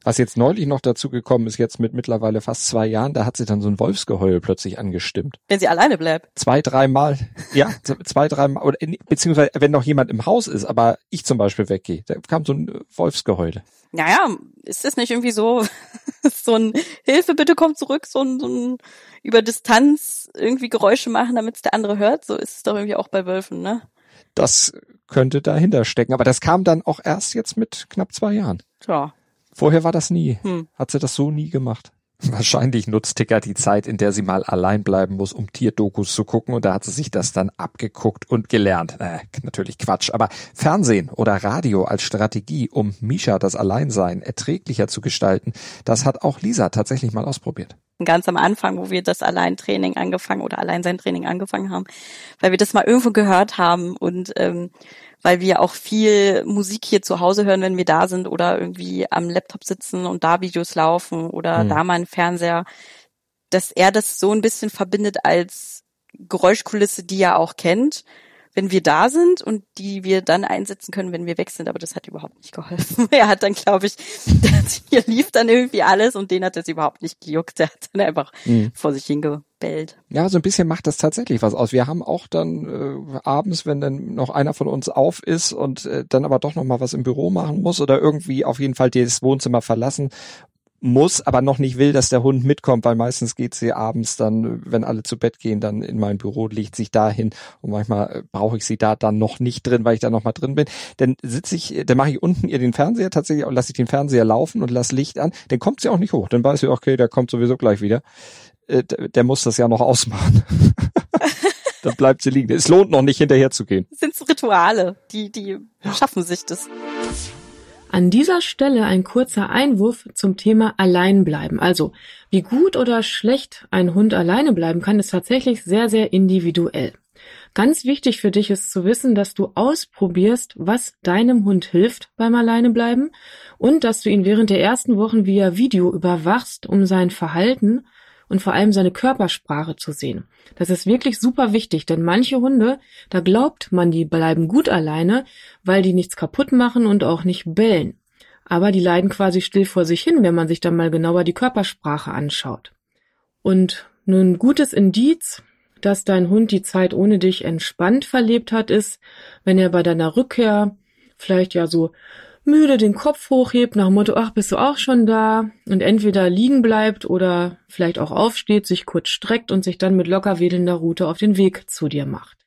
Was jetzt neulich noch dazu gekommen ist, jetzt mit mittlerweile fast zwei Jahren, da hat sie dann so ein Wolfsgeheul plötzlich angestimmt. Wenn sie alleine bleibt. Zwei, dreimal, ja, zwei, dreimal, oder beziehungsweise wenn noch jemand im Haus ist, aber ich zum Beispiel weggehe, da kam so ein Wolfsgeheul. Naja, ist das nicht irgendwie so, so ein Hilfe, bitte komm zurück, so ein, so ein über Distanz irgendwie Geräusche machen, damit es der andere hört? So ist es doch irgendwie auch bei Wölfen, ne? Das könnte dahinter stecken, aber das kam dann auch erst jetzt mit knapp zwei Jahren. Ja. Vorher war das nie. Hm. Hat sie das so nie gemacht. Wahrscheinlich nutzt Ticker die Zeit, in der sie mal allein bleiben muss, um Tierdokus zu gucken und da hat sie sich das dann abgeguckt und gelernt. Äh, natürlich Quatsch, aber Fernsehen oder Radio als Strategie, um Misha das Alleinsein erträglicher zu gestalten, das hat auch Lisa tatsächlich mal ausprobiert. Ganz am Anfang, wo wir das Alleintraining angefangen oder Alleinsein-Training angefangen haben, weil wir das mal irgendwo gehört haben und ähm, weil wir auch viel Musik hier zu Hause hören, wenn wir da sind oder irgendwie am Laptop sitzen und da Videos laufen oder mhm. da mal ein Fernseher, dass er das so ein bisschen verbindet als Geräuschkulisse, die er auch kennt wenn wir da sind und die wir dann einsetzen können, wenn wir weg sind. Aber das hat überhaupt nicht geholfen. Er hat dann, glaube ich, hier lief dann irgendwie alles und den hat es überhaupt nicht gejuckt. Der hat dann einfach mhm. vor sich hingebellt. Ja, so ein bisschen macht das tatsächlich was aus. Wir haben auch dann äh, abends, wenn dann noch einer von uns auf ist und äh, dann aber doch noch mal was im Büro machen muss oder irgendwie auf jeden Fall das Wohnzimmer verlassen muss, aber noch nicht will, dass der Hund mitkommt, weil meistens geht sie abends dann, wenn alle zu Bett gehen, dann in mein Büro, legt sich dahin und manchmal äh, brauche ich sie da dann noch nicht drin, weil ich da noch mal drin bin. Dann sitze ich, dann mache ich unten ihr den Fernseher tatsächlich und lasse ich den Fernseher laufen und lasse Licht an. Dann kommt sie auch nicht hoch. Dann weiß sie, okay, der kommt sowieso gleich wieder. Äh, der muss das ja noch ausmachen. dann bleibt sie liegen. Es lohnt noch nicht hinterher zu gehen. Das sind Rituale, die, die schaffen sich das. An dieser Stelle ein kurzer Einwurf zum Thema Alleinbleiben. Also, wie gut oder schlecht ein Hund alleine bleiben kann, ist tatsächlich sehr, sehr individuell. Ganz wichtig für dich ist zu wissen, dass du ausprobierst, was deinem Hund hilft beim Alleinebleiben und dass du ihn während der ersten Wochen via Video überwachst, um sein Verhalten und vor allem seine Körpersprache zu sehen. Das ist wirklich super wichtig, denn manche Hunde, da glaubt man, die bleiben gut alleine, weil die nichts kaputt machen und auch nicht bellen. Aber die leiden quasi still vor sich hin, wenn man sich dann mal genauer die Körpersprache anschaut. Und nun gutes Indiz, dass dein Hund die Zeit ohne dich entspannt verlebt hat, ist, wenn er bei deiner Rückkehr vielleicht ja so müde den Kopf hochhebt nach dem Motto, ach, bist du auch schon da? Und entweder liegen bleibt oder vielleicht auch aufsteht, sich kurz streckt und sich dann mit locker wedelnder Rute auf den Weg zu dir macht.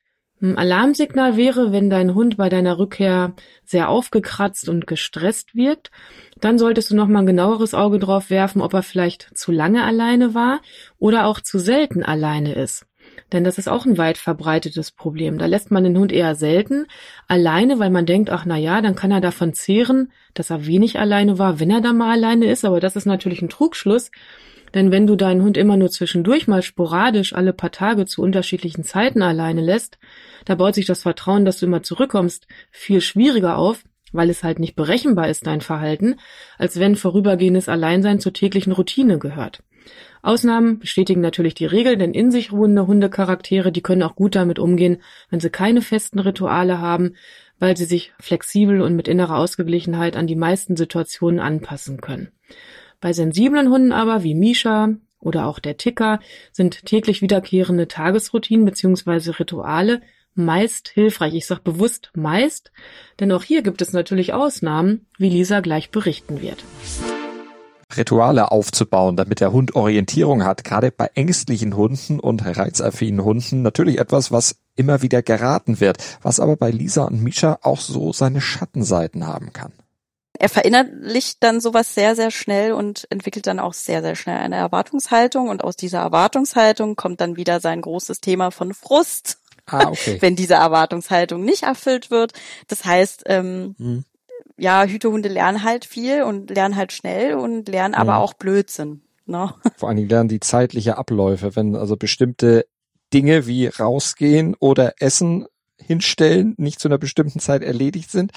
Ein Alarmsignal wäre, wenn dein Hund bei deiner Rückkehr sehr aufgekratzt und gestresst wirkt, dann solltest du noch mal ein genaueres Auge drauf werfen, ob er vielleicht zu lange alleine war oder auch zu selten alleine ist. Denn das ist auch ein weit verbreitetes Problem. Da lässt man den Hund eher selten alleine, weil man denkt, ach na ja, dann kann er davon zehren, dass er wenig alleine war, wenn er da mal alleine ist. Aber das ist natürlich ein Trugschluss. Denn wenn du deinen Hund immer nur zwischendurch mal sporadisch alle paar Tage zu unterschiedlichen Zeiten alleine lässt, da baut sich das Vertrauen, dass du immer zurückkommst, viel schwieriger auf, weil es halt nicht berechenbar ist, dein Verhalten, als wenn vorübergehendes Alleinsein zur täglichen Routine gehört. Ausnahmen bestätigen natürlich die Regel, denn in sich ruhende Hundecharaktere, die können auch gut damit umgehen, wenn sie keine festen Rituale haben, weil sie sich flexibel und mit innerer Ausgeglichenheit an die meisten Situationen anpassen können. Bei sensiblen Hunden aber, wie Misha oder auch der Ticker, sind täglich wiederkehrende Tagesroutinen bzw. Rituale meist hilfreich. Ich sage bewusst meist, denn auch hier gibt es natürlich Ausnahmen, wie Lisa gleich berichten wird. Rituale aufzubauen, damit der Hund Orientierung hat, gerade bei ängstlichen Hunden und reizaffinen Hunden natürlich etwas, was immer wieder geraten wird, was aber bei Lisa und Misha auch so seine Schattenseiten haben kann. Er verinnerlicht dann sowas sehr, sehr schnell und entwickelt dann auch sehr, sehr schnell eine Erwartungshaltung und aus dieser Erwartungshaltung kommt dann wieder sein großes Thema von Frust. Ah, okay. wenn diese Erwartungshaltung nicht erfüllt wird. Das heißt, ähm, hm ja, Hütehunde lernen halt viel und lernen halt schnell und lernen aber auch Blödsinn. Ne? Vor allen Dingen lernen die zeitliche Abläufe, wenn also bestimmte Dinge wie rausgehen oder Essen hinstellen nicht zu einer bestimmten Zeit erledigt sind,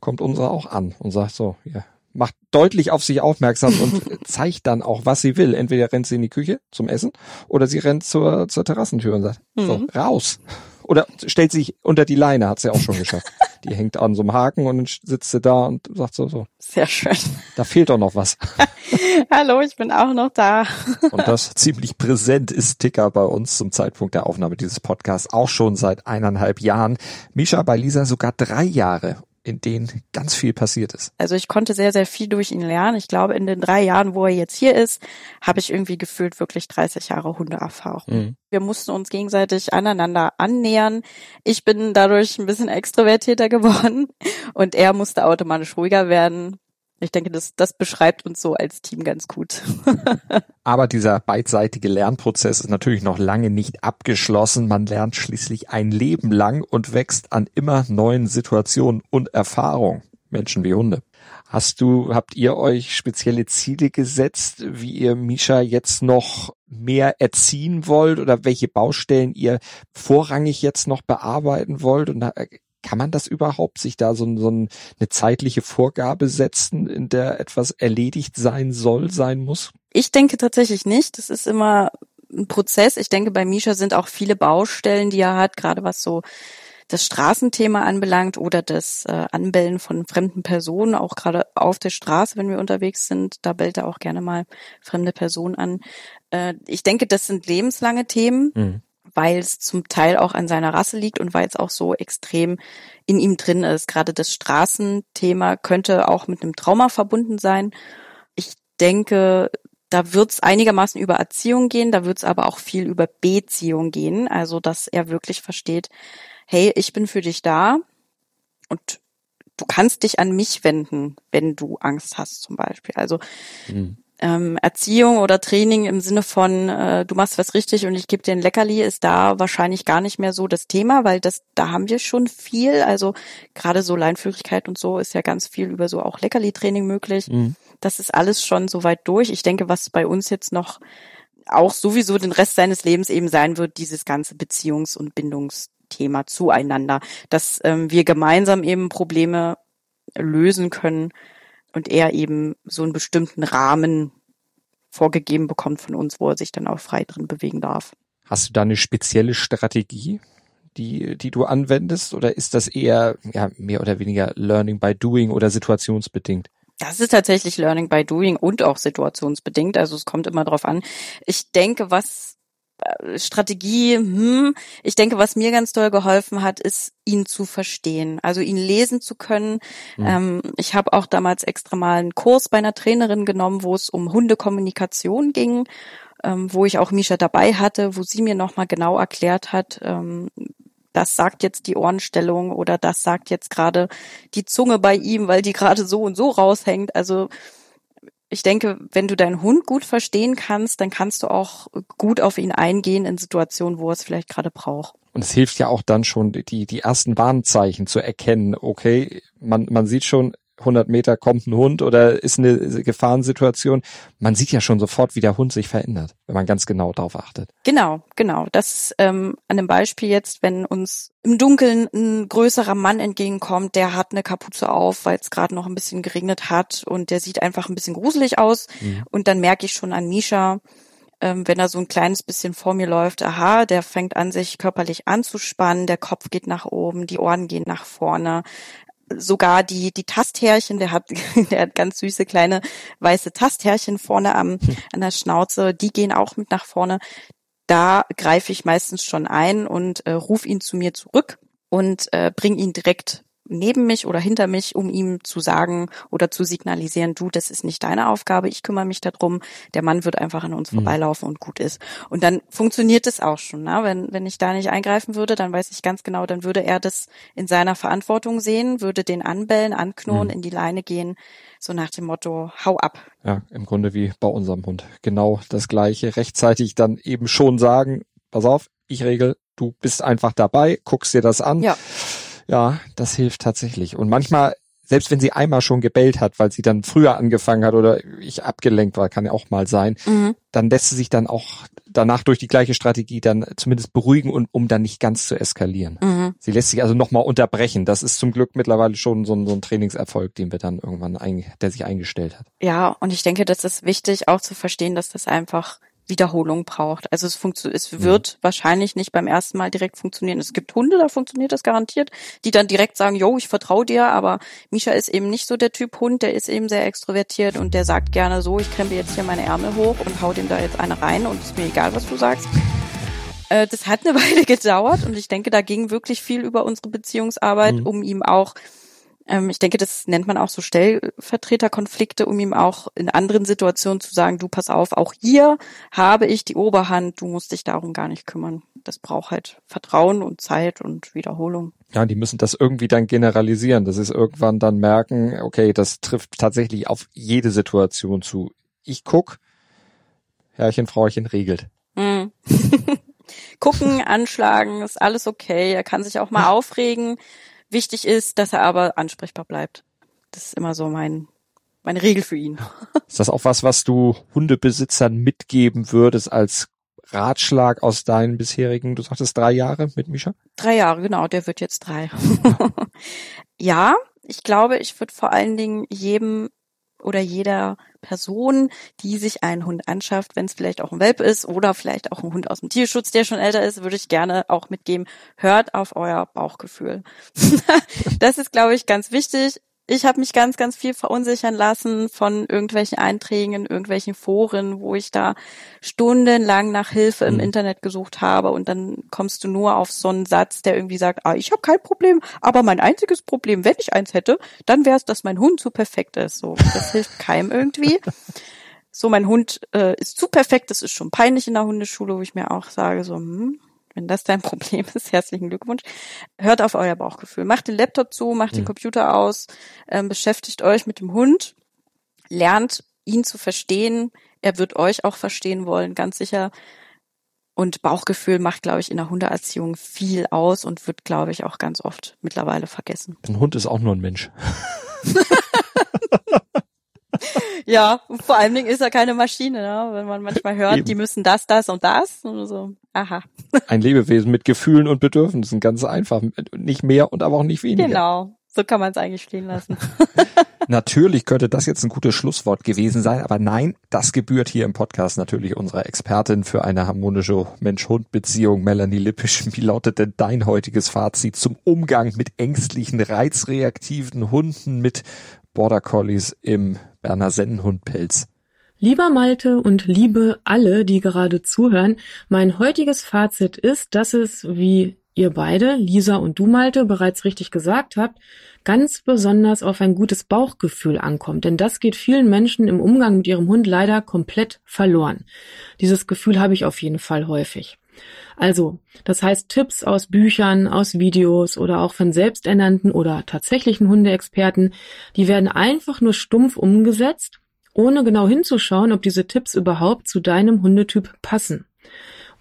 kommt unsere auch an und sagt so, ja, macht deutlich auf sich aufmerksam und zeigt dann auch, was sie will. Entweder rennt sie in die Küche zum Essen oder sie rennt zur, zur Terrassentür und sagt, mhm. so, raus. Oder stellt sich unter die Leine, hat sie auch schon geschafft. Die hängt an so einem Haken und dann sitzt sie da und sagt so, so. Sehr schön. Da fehlt doch noch was. Hallo, ich bin auch noch da. und das ziemlich präsent ist Ticker bei uns zum Zeitpunkt der Aufnahme dieses Podcasts auch schon seit eineinhalb Jahren. Misha bei Lisa sogar drei Jahre in denen ganz viel passiert ist. Also ich konnte sehr, sehr viel durch ihn lernen. Ich glaube, in den drei Jahren, wo er jetzt hier ist, habe ich irgendwie gefühlt wirklich 30 Jahre Hundeerfahrung. Mhm. Wir mussten uns gegenseitig aneinander annähern. Ich bin dadurch ein bisschen extrovertierter geworden und er musste automatisch ruhiger werden. Ich denke, das, das beschreibt uns so als Team ganz gut. Aber dieser beidseitige Lernprozess ist natürlich noch lange nicht abgeschlossen. Man lernt schließlich ein Leben lang und wächst an immer neuen Situationen und Erfahrungen. Menschen wie Hunde. Hast du, habt ihr euch spezielle Ziele gesetzt, wie ihr Misha jetzt noch mehr erziehen wollt oder welche Baustellen ihr vorrangig jetzt noch bearbeiten wollt? Und kann man das überhaupt, sich da so, so eine zeitliche Vorgabe setzen, in der etwas erledigt sein soll, sein muss? Ich denke tatsächlich nicht. Das ist immer ein Prozess. Ich denke, bei Misha sind auch viele Baustellen, die er hat, gerade was so das Straßenthema anbelangt oder das äh, Anbellen von fremden Personen, auch gerade auf der Straße, wenn wir unterwegs sind, da bellt er auch gerne mal fremde Personen an. Äh, ich denke, das sind lebenslange Themen. Mhm weil es zum Teil auch an seiner Rasse liegt und weil es auch so extrem in ihm drin ist. Gerade das Straßenthema könnte auch mit einem Trauma verbunden sein. Ich denke, da wird es einigermaßen über Erziehung gehen, da wird es aber auch viel über Beziehung gehen. Also, dass er wirklich versteht, hey, ich bin für dich da und du kannst dich an mich wenden, wenn du Angst hast zum Beispiel. Also mhm ähm, Erziehung oder Training im Sinne von äh, du machst was richtig und ich gebe dir ein Leckerli ist da wahrscheinlich gar nicht mehr so das Thema, weil das da haben wir schon viel. Also gerade so Leinführigkeit und so ist ja ganz viel über so auch Leckerli-Training möglich. Mhm. Das ist alles schon so weit durch. Ich denke, was bei uns jetzt noch auch sowieso den Rest seines Lebens eben sein wird, dieses ganze Beziehungs- und Bindungsthema zueinander, dass ähm, wir gemeinsam eben Probleme lösen können und er eben so einen bestimmten Rahmen vorgegeben bekommt von uns, wo er sich dann auch frei drin bewegen darf. Hast du da eine spezielle Strategie, die, die du anwendest, oder ist das eher ja, mehr oder weniger Learning by Doing oder situationsbedingt? Das ist tatsächlich Learning by Doing und auch situationsbedingt. Also es kommt immer drauf an. Ich denke, was Strategie, hm, ich denke, was mir ganz doll geholfen hat, ist, ihn zu verstehen, also ihn lesen zu können. Mhm. Ähm, ich habe auch damals extra mal einen Kurs bei einer Trainerin genommen, wo es um Hundekommunikation ging, ähm, wo ich auch Misha dabei hatte, wo sie mir nochmal genau erklärt hat, ähm, das sagt jetzt die Ohrenstellung oder das sagt jetzt gerade die Zunge bei ihm, weil die gerade so und so raushängt. Also ich denke, wenn du deinen Hund gut verstehen kannst, dann kannst du auch gut auf ihn eingehen in Situationen, wo er es vielleicht gerade braucht. Und es hilft ja auch dann schon, die, die ersten Warnzeichen zu erkennen. Okay, man, man sieht schon, 100 Meter kommt ein Hund oder ist eine Gefahrensituation. Man sieht ja schon sofort, wie der Hund sich verändert, wenn man ganz genau darauf achtet. Genau, genau. Das ähm, an dem Beispiel jetzt, wenn uns im Dunkeln ein größerer Mann entgegenkommt, der hat eine Kapuze auf, weil es gerade noch ein bisschen geregnet hat und der sieht einfach ein bisschen gruselig aus. Mhm. Und dann merke ich schon an Misha, ähm, wenn er so ein kleines bisschen vor mir läuft, aha, der fängt an, sich körperlich anzuspannen, der Kopf geht nach oben, die Ohren gehen nach vorne, sogar die, die Tasthärchen, der hat, der hat ganz süße kleine weiße Tasthärchen vorne am, an der Schnauze, die gehen auch mit nach vorne. Da greife ich meistens schon ein und äh, rufe ihn zu mir zurück und äh, bring ihn direkt neben mich oder hinter mich, um ihm zu sagen oder zu signalisieren, du, das ist nicht deine Aufgabe, ich kümmere mich darum, der Mann wird einfach an uns mhm. vorbeilaufen und gut ist. Und dann funktioniert es auch schon. Ne? Wenn, wenn ich da nicht eingreifen würde, dann weiß ich ganz genau, dann würde er das in seiner Verantwortung sehen, würde den anbellen, anknurren, mhm. in die Leine gehen, so nach dem Motto, hau ab. Ja, im Grunde wie bei unserem Hund. Genau das Gleiche. Rechtzeitig dann eben schon sagen, pass auf, ich regel, du bist einfach dabei, guckst dir das an. Ja ja, das hilft tatsächlich. Und manchmal, selbst wenn sie einmal schon gebellt hat, weil sie dann früher angefangen hat oder ich abgelenkt war, kann ja auch mal sein, mhm. dann lässt sie sich dann auch danach durch die gleiche Strategie dann zumindest beruhigen und um dann nicht ganz zu eskalieren. Mhm. Sie lässt sich also nochmal unterbrechen. Das ist zum Glück mittlerweile schon so ein, so ein Trainingserfolg, den wir dann irgendwann, ein, der sich eingestellt hat. Ja, und ich denke, das ist wichtig auch zu verstehen, dass das einfach Wiederholung braucht. Also es funktioniert, es mhm. wird mhm. wahrscheinlich nicht beim ersten Mal direkt funktionieren. Es gibt Hunde, da funktioniert das garantiert, die dann direkt sagen, yo, ich vertraue dir, aber Misha ist eben nicht so der Typ Hund, der ist eben sehr extrovertiert und der sagt gerne so, ich krempe jetzt hier meine Ärmel hoch und hau dem da jetzt eine rein und ist mir egal, was du sagst. Äh, das hat eine Weile gedauert und ich denke, da ging wirklich viel über unsere Beziehungsarbeit, mhm. um ihm auch ich denke, das nennt man auch so Stellvertreterkonflikte, um ihm auch in anderen Situationen zu sagen, du pass auf, auch hier habe ich die Oberhand, du musst dich darum gar nicht kümmern. Das braucht halt Vertrauen und Zeit und Wiederholung. Ja, die müssen das irgendwie dann generalisieren. Das ist irgendwann dann merken, okay, das trifft tatsächlich auf jede Situation zu. Ich guck, Herrchen, Frauchen regelt. Mm. Gucken, anschlagen, ist alles okay. Er kann sich auch mal aufregen. Wichtig ist, dass er aber ansprechbar bleibt. Das ist immer so mein, meine Regel für ihn. Ist das auch was, was du Hundebesitzern mitgeben würdest als Ratschlag aus deinen bisherigen, du sagtest drei Jahre mit Misha? Drei Jahre, genau, der wird jetzt drei. ja, ich glaube, ich würde vor allen Dingen jedem oder jeder Person, die sich einen Hund anschafft, wenn es vielleicht auch ein Welp ist oder vielleicht auch ein Hund aus dem Tierschutz, der schon älter ist, würde ich gerne auch mitgeben, hört auf euer Bauchgefühl. das ist, glaube ich, ganz wichtig ich habe mich ganz, ganz viel verunsichern lassen von irgendwelchen Einträgen in irgendwelchen Foren, wo ich da stundenlang nach Hilfe im mhm. Internet gesucht habe und dann kommst du nur auf so einen Satz, der irgendwie sagt, ah, ich habe kein Problem, aber mein einziges Problem, wenn ich eins hätte, dann wäre es, dass mein Hund zu perfekt ist. So, das hilft keinem irgendwie. So, mein Hund äh, ist zu perfekt, das ist schon peinlich in der Hundeschule, wo ich mir auch sage, so, hm, wenn das dein Problem ist, herzlichen Glückwunsch. Hört auf euer Bauchgefühl. Macht den Laptop zu, macht mhm. den Computer aus, ähm, beschäftigt euch mit dem Hund, lernt ihn zu verstehen. Er wird euch auch verstehen wollen, ganz sicher. Und Bauchgefühl macht, glaube ich, in der Hundeerziehung viel aus und wird, glaube ich, auch ganz oft mittlerweile vergessen. Ein Hund ist auch nur ein Mensch. ja, vor allen Dingen ist er keine Maschine, ne? wenn man manchmal hört, Eben. die müssen das, das und das. Und so, aha. Ein Lebewesen mit Gefühlen und Bedürfnissen, ganz einfach. Nicht mehr und aber auch nicht weniger. Genau, so kann man es eigentlich stehen lassen. Natürlich könnte das jetzt ein gutes Schlusswort gewesen sein, aber nein, das gebührt hier im Podcast natürlich unserer Expertin für eine harmonische Mensch-Hund-Beziehung, Melanie Lippisch. Wie lautet denn dein heutiges Fazit zum Umgang mit ängstlichen, reizreaktiven Hunden, mit Border Collies im Berner Sennenhundpelz? Lieber Malte und liebe alle, die gerade zuhören, mein heutiges Fazit ist, dass es, wie ihr beide, Lisa und du Malte, bereits richtig gesagt habt, ganz besonders auf ein gutes Bauchgefühl ankommt. Denn das geht vielen Menschen im Umgang mit ihrem Hund leider komplett verloren. Dieses Gefühl habe ich auf jeden Fall häufig. Also, das heißt Tipps aus Büchern, aus Videos oder auch von selbsternannten oder tatsächlichen Hundeexperten, die werden einfach nur stumpf umgesetzt, ohne genau hinzuschauen, ob diese Tipps überhaupt zu deinem Hundetyp passen.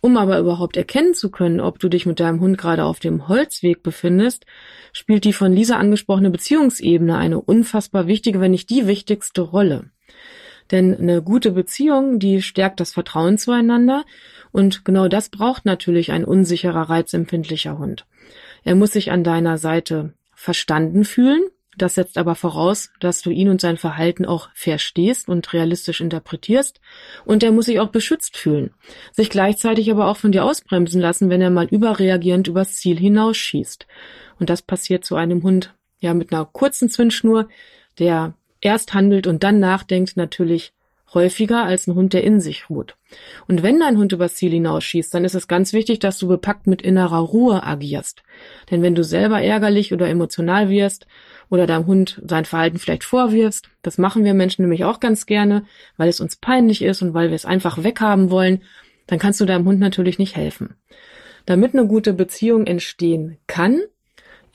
Um aber überhaupt erkennen zu können, ob du dich mit deinem Hund gerade auf dem Holzweg befindest, spielt die von Lisa angesprochene Beziehungsebene eine unfassbar wichtige, wenn nicht die wichtigste Rolle. Denn eine gute Beziehung, die stärkt das Vertrauen zueinander und genau das braucht natürlich ein unsicherer, reizempfindlicher Hund. Er muss sich an deiner Seite verstanden fühlen, das setzt aber voraus, dass du ihn und sein Verhalten auch verstehst und realistisch interpretierst. Und er muss sich auch beschützt fühlen, sich gleichzeitig aber auch von dir ausbremsen lassen, wenn er mal überreagierend übers Ziel hinausschießt. Und das passiert zu einem Hund ja mit einer kurzen Zündschnur, der erst handelt und dann nachdenkt, natürlich häufiger als ein Hund, der in sich ruht. Und wenn dein Hund übers Ziel hinausschießt, dann ist es ganz wichtig, dass du bepackt mit innerer Ruhe agierst. Denn wenn du selber ärgerlich oder emotional wirst oder deinem Hund sein Verhalten vielleicht vorwirfst. Das machen wir Menschen nämlich auch ganz gerne, weil es uns peinlich ist und weil wir es einfach weghaben wollen. Dann kannst du deinem Hund natürlich nicht helfen. Damit eine gute Beziehung entstehen kann,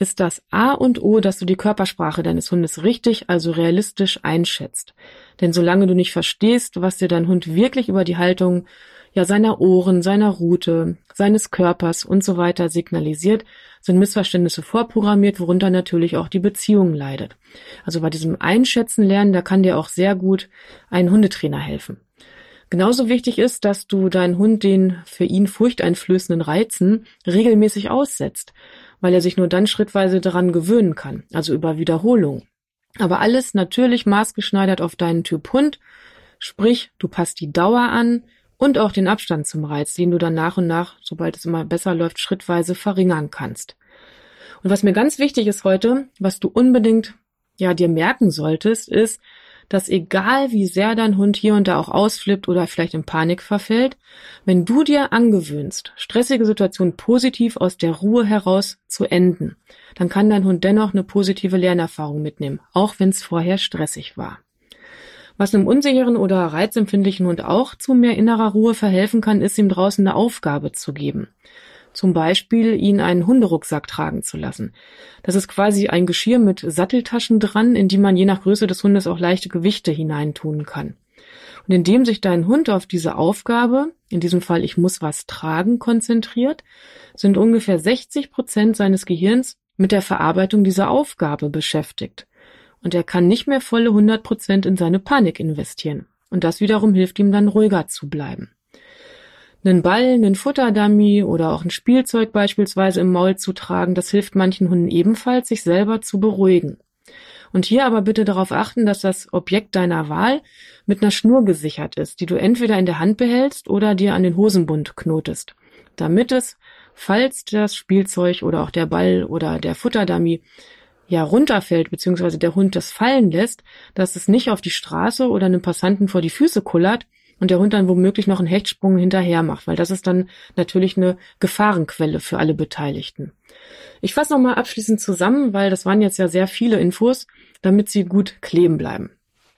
ist das A und O, dass du die Körpersprache deines Hundes richtig, also realistisch einschätzt. Denn solange du nicht verstehst, was dir dein Hund wirklich über die Haltung ja seiner Ohren, seiner Rute, seines Körpers und so weiter signalisiert, sind Missverständnisse vorprogrammiert, worunter natürlich auch die Beziehung leidet. Also bei diesem Einschätzen lernen, da kann dir auch sehr gut ein Hundetrainer helfen. Genauso wichtig ist, dass du deinen Hund den für ihn furchteinflößenden Reizen regelmäßig aussetzt, weil er sich nur dann schrittweise daran gewöhnen kann, also über Wiederholung. Aber alles natürlich maßgeschneidert auf deinen Typ Hund, sprich, du passt die Dauer an, und auch den Abstand zum Reiz, den du dann nach und nach, sobald es immer besser läuft, schrittweise verringern kannst. Und was mir ganz wichtig ist heute, was du unbedingt ja dir merken solltest, ist, dass egal wie sehr dein Hund hier und da auch ausflippt oder vielleicht in Panik verfällt, wenn du dir angewöhnst, stressige Situationen positiv aus der Ruhe heraus zu enden, dann kann dein Hund dennoch eine positive Lernerfahrung mitnehmen, auch wenn es vorher stressig war. Was einem unsicheren oder reizempfindlichen Hund auch zu mehr innerer Ruhe verhelfen kann, ist ihm draußen eine Aufgabe zu geben. Zum Beispiel ihn einen Hunderucksack tragen zu lassen. Das ist quasi ein Geschirr mit Satteltaschen dran, in die man je nach Größe des Hundes auch leichte Gewichte hineintun kann. Und indem sich dein Hund auf diese Aufgabe, in diesem Fall ich muss was tragen, konzentriert, sind ungefähr 60 Prozent seines Gehirns mit der Verarbeitung dieser Aufgabe beschäftigt und er kann nicht mehr volle 100 Prozent in seine Panik investieren. Und das wiederum hilft ihm dann ruhiger zu bleiben. Einen Ball, einen Futterdummy oder auch ein Spielzeug beispielsweise im Maul zu tragen, das hilft manchen Hunden ebenfalls, sich selber zu beruhigen. Und hier aber bitte darauf achten, dass das Objekt deiner Wahl mit einer Schnur gesichert ist, die du entweder in der Hand behältst oder dir an den Hosenbund knotest, damit es, falls das Spielzeug oder auch der Ball oder der Futterdummy ja runterfällt, beziehungsweise der Hund das fallen lässt, dass es nicht auf die Straße oder einem Passanten vor die Füße kullert und der Hund dann womöglich noch einen Hechtsprung hinterher macht, weil das ist dann natürlich eine Gefahrenquelle für alle Beteiligten. Ich fasse nochmal abschließend zusammen, weil das waren jetzt ja sehr viele Infos, damit sie gut kleben bleiben.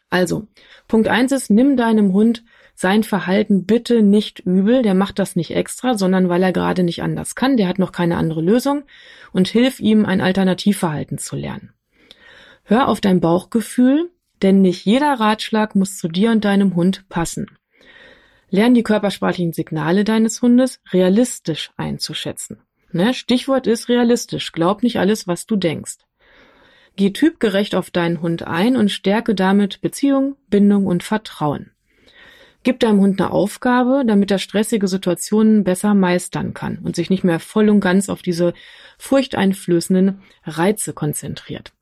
Also, Punkt eins ist, nimm deinem Hund sein Verhalten bitte nicht übel, der macht das nicht extra, sondern weil er gerade nicht anders kann, der hat noch keine andere Lösung und hilf ihm, ein Alternativverhalten zu lernen. Hör auf dein Bauchgefühl, denn nicht jeder Ratschlag muss zu dir und deinem Hund passen. Lern die körpersprachlichen Signale deines Hundes realistisch einzuschätzen. Ne? Stichwort ist realistisch. Glaub nicht alles, was du denkst. Geh typgerecht auf deinen Hund ein und stärke damit Beziehung, Bindung und Vertrauen. Gib deinem Hund eine Aufgabe, damit er stressige Situationen besser meistern kann und sich nicht mehr voll und ganz auf diese furchteinflößenden Reize konzentriert.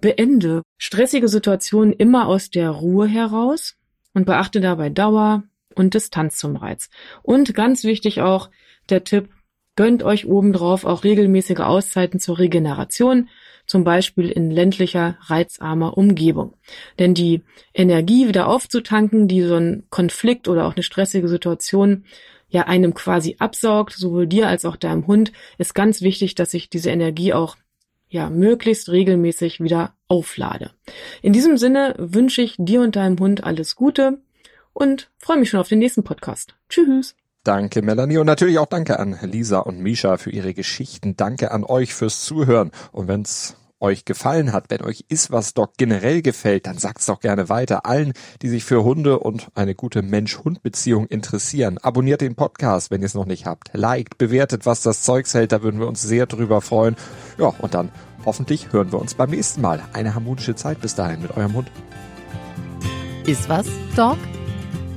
Beende stressige Situationen immer aus der Ruhe heraus und beachte dabei Dauer und Distanz zum Reiz. Und ganz wichtig auch der Tipp, gönnt euch obendrauf auch regelmäßige Auszeiten zur Regeneration, zum Beispiel in ländlicher, reizarmer Umgebung. Denn die Energie wieder aufzutanken, die so ein Konflikt oder auch eine stressige Situation ja einem quasi absaugt, sowohl dir als auch deinem Hund, ist ganz wichtig, dass ich diese Energie auch ja möglichst regelmäßig wieder auflade. In diesem Sinne wünsche ich dir und deinem Hund alles Gute und freue mich schon auf den nächsten Podcast. Tschüss. Danke, Melanie. Und natürlich auch danke an Lisa und Misha für ihre Geschichten. Danke an euch fürs Zuhören. Und wenn's euch gefallen hat, wenn euch ist was Doc generell gefällt, dann sagt's doch gerne weiter allen, die sich für Hunde und eine gute Mensch-Hund-Beziehung interessieren. Abonniert den Podcast, wenn ihr es noch nicht habt. Liked, bewertet, was das Zeugs hält, da würden wir uns sehr drüber freuen. Ja, und dann hoffentlich hören wir uns beim nächsten Mal. Eine harmonische Zeit bis dahin mit eurem Hund. Ist was, Dog?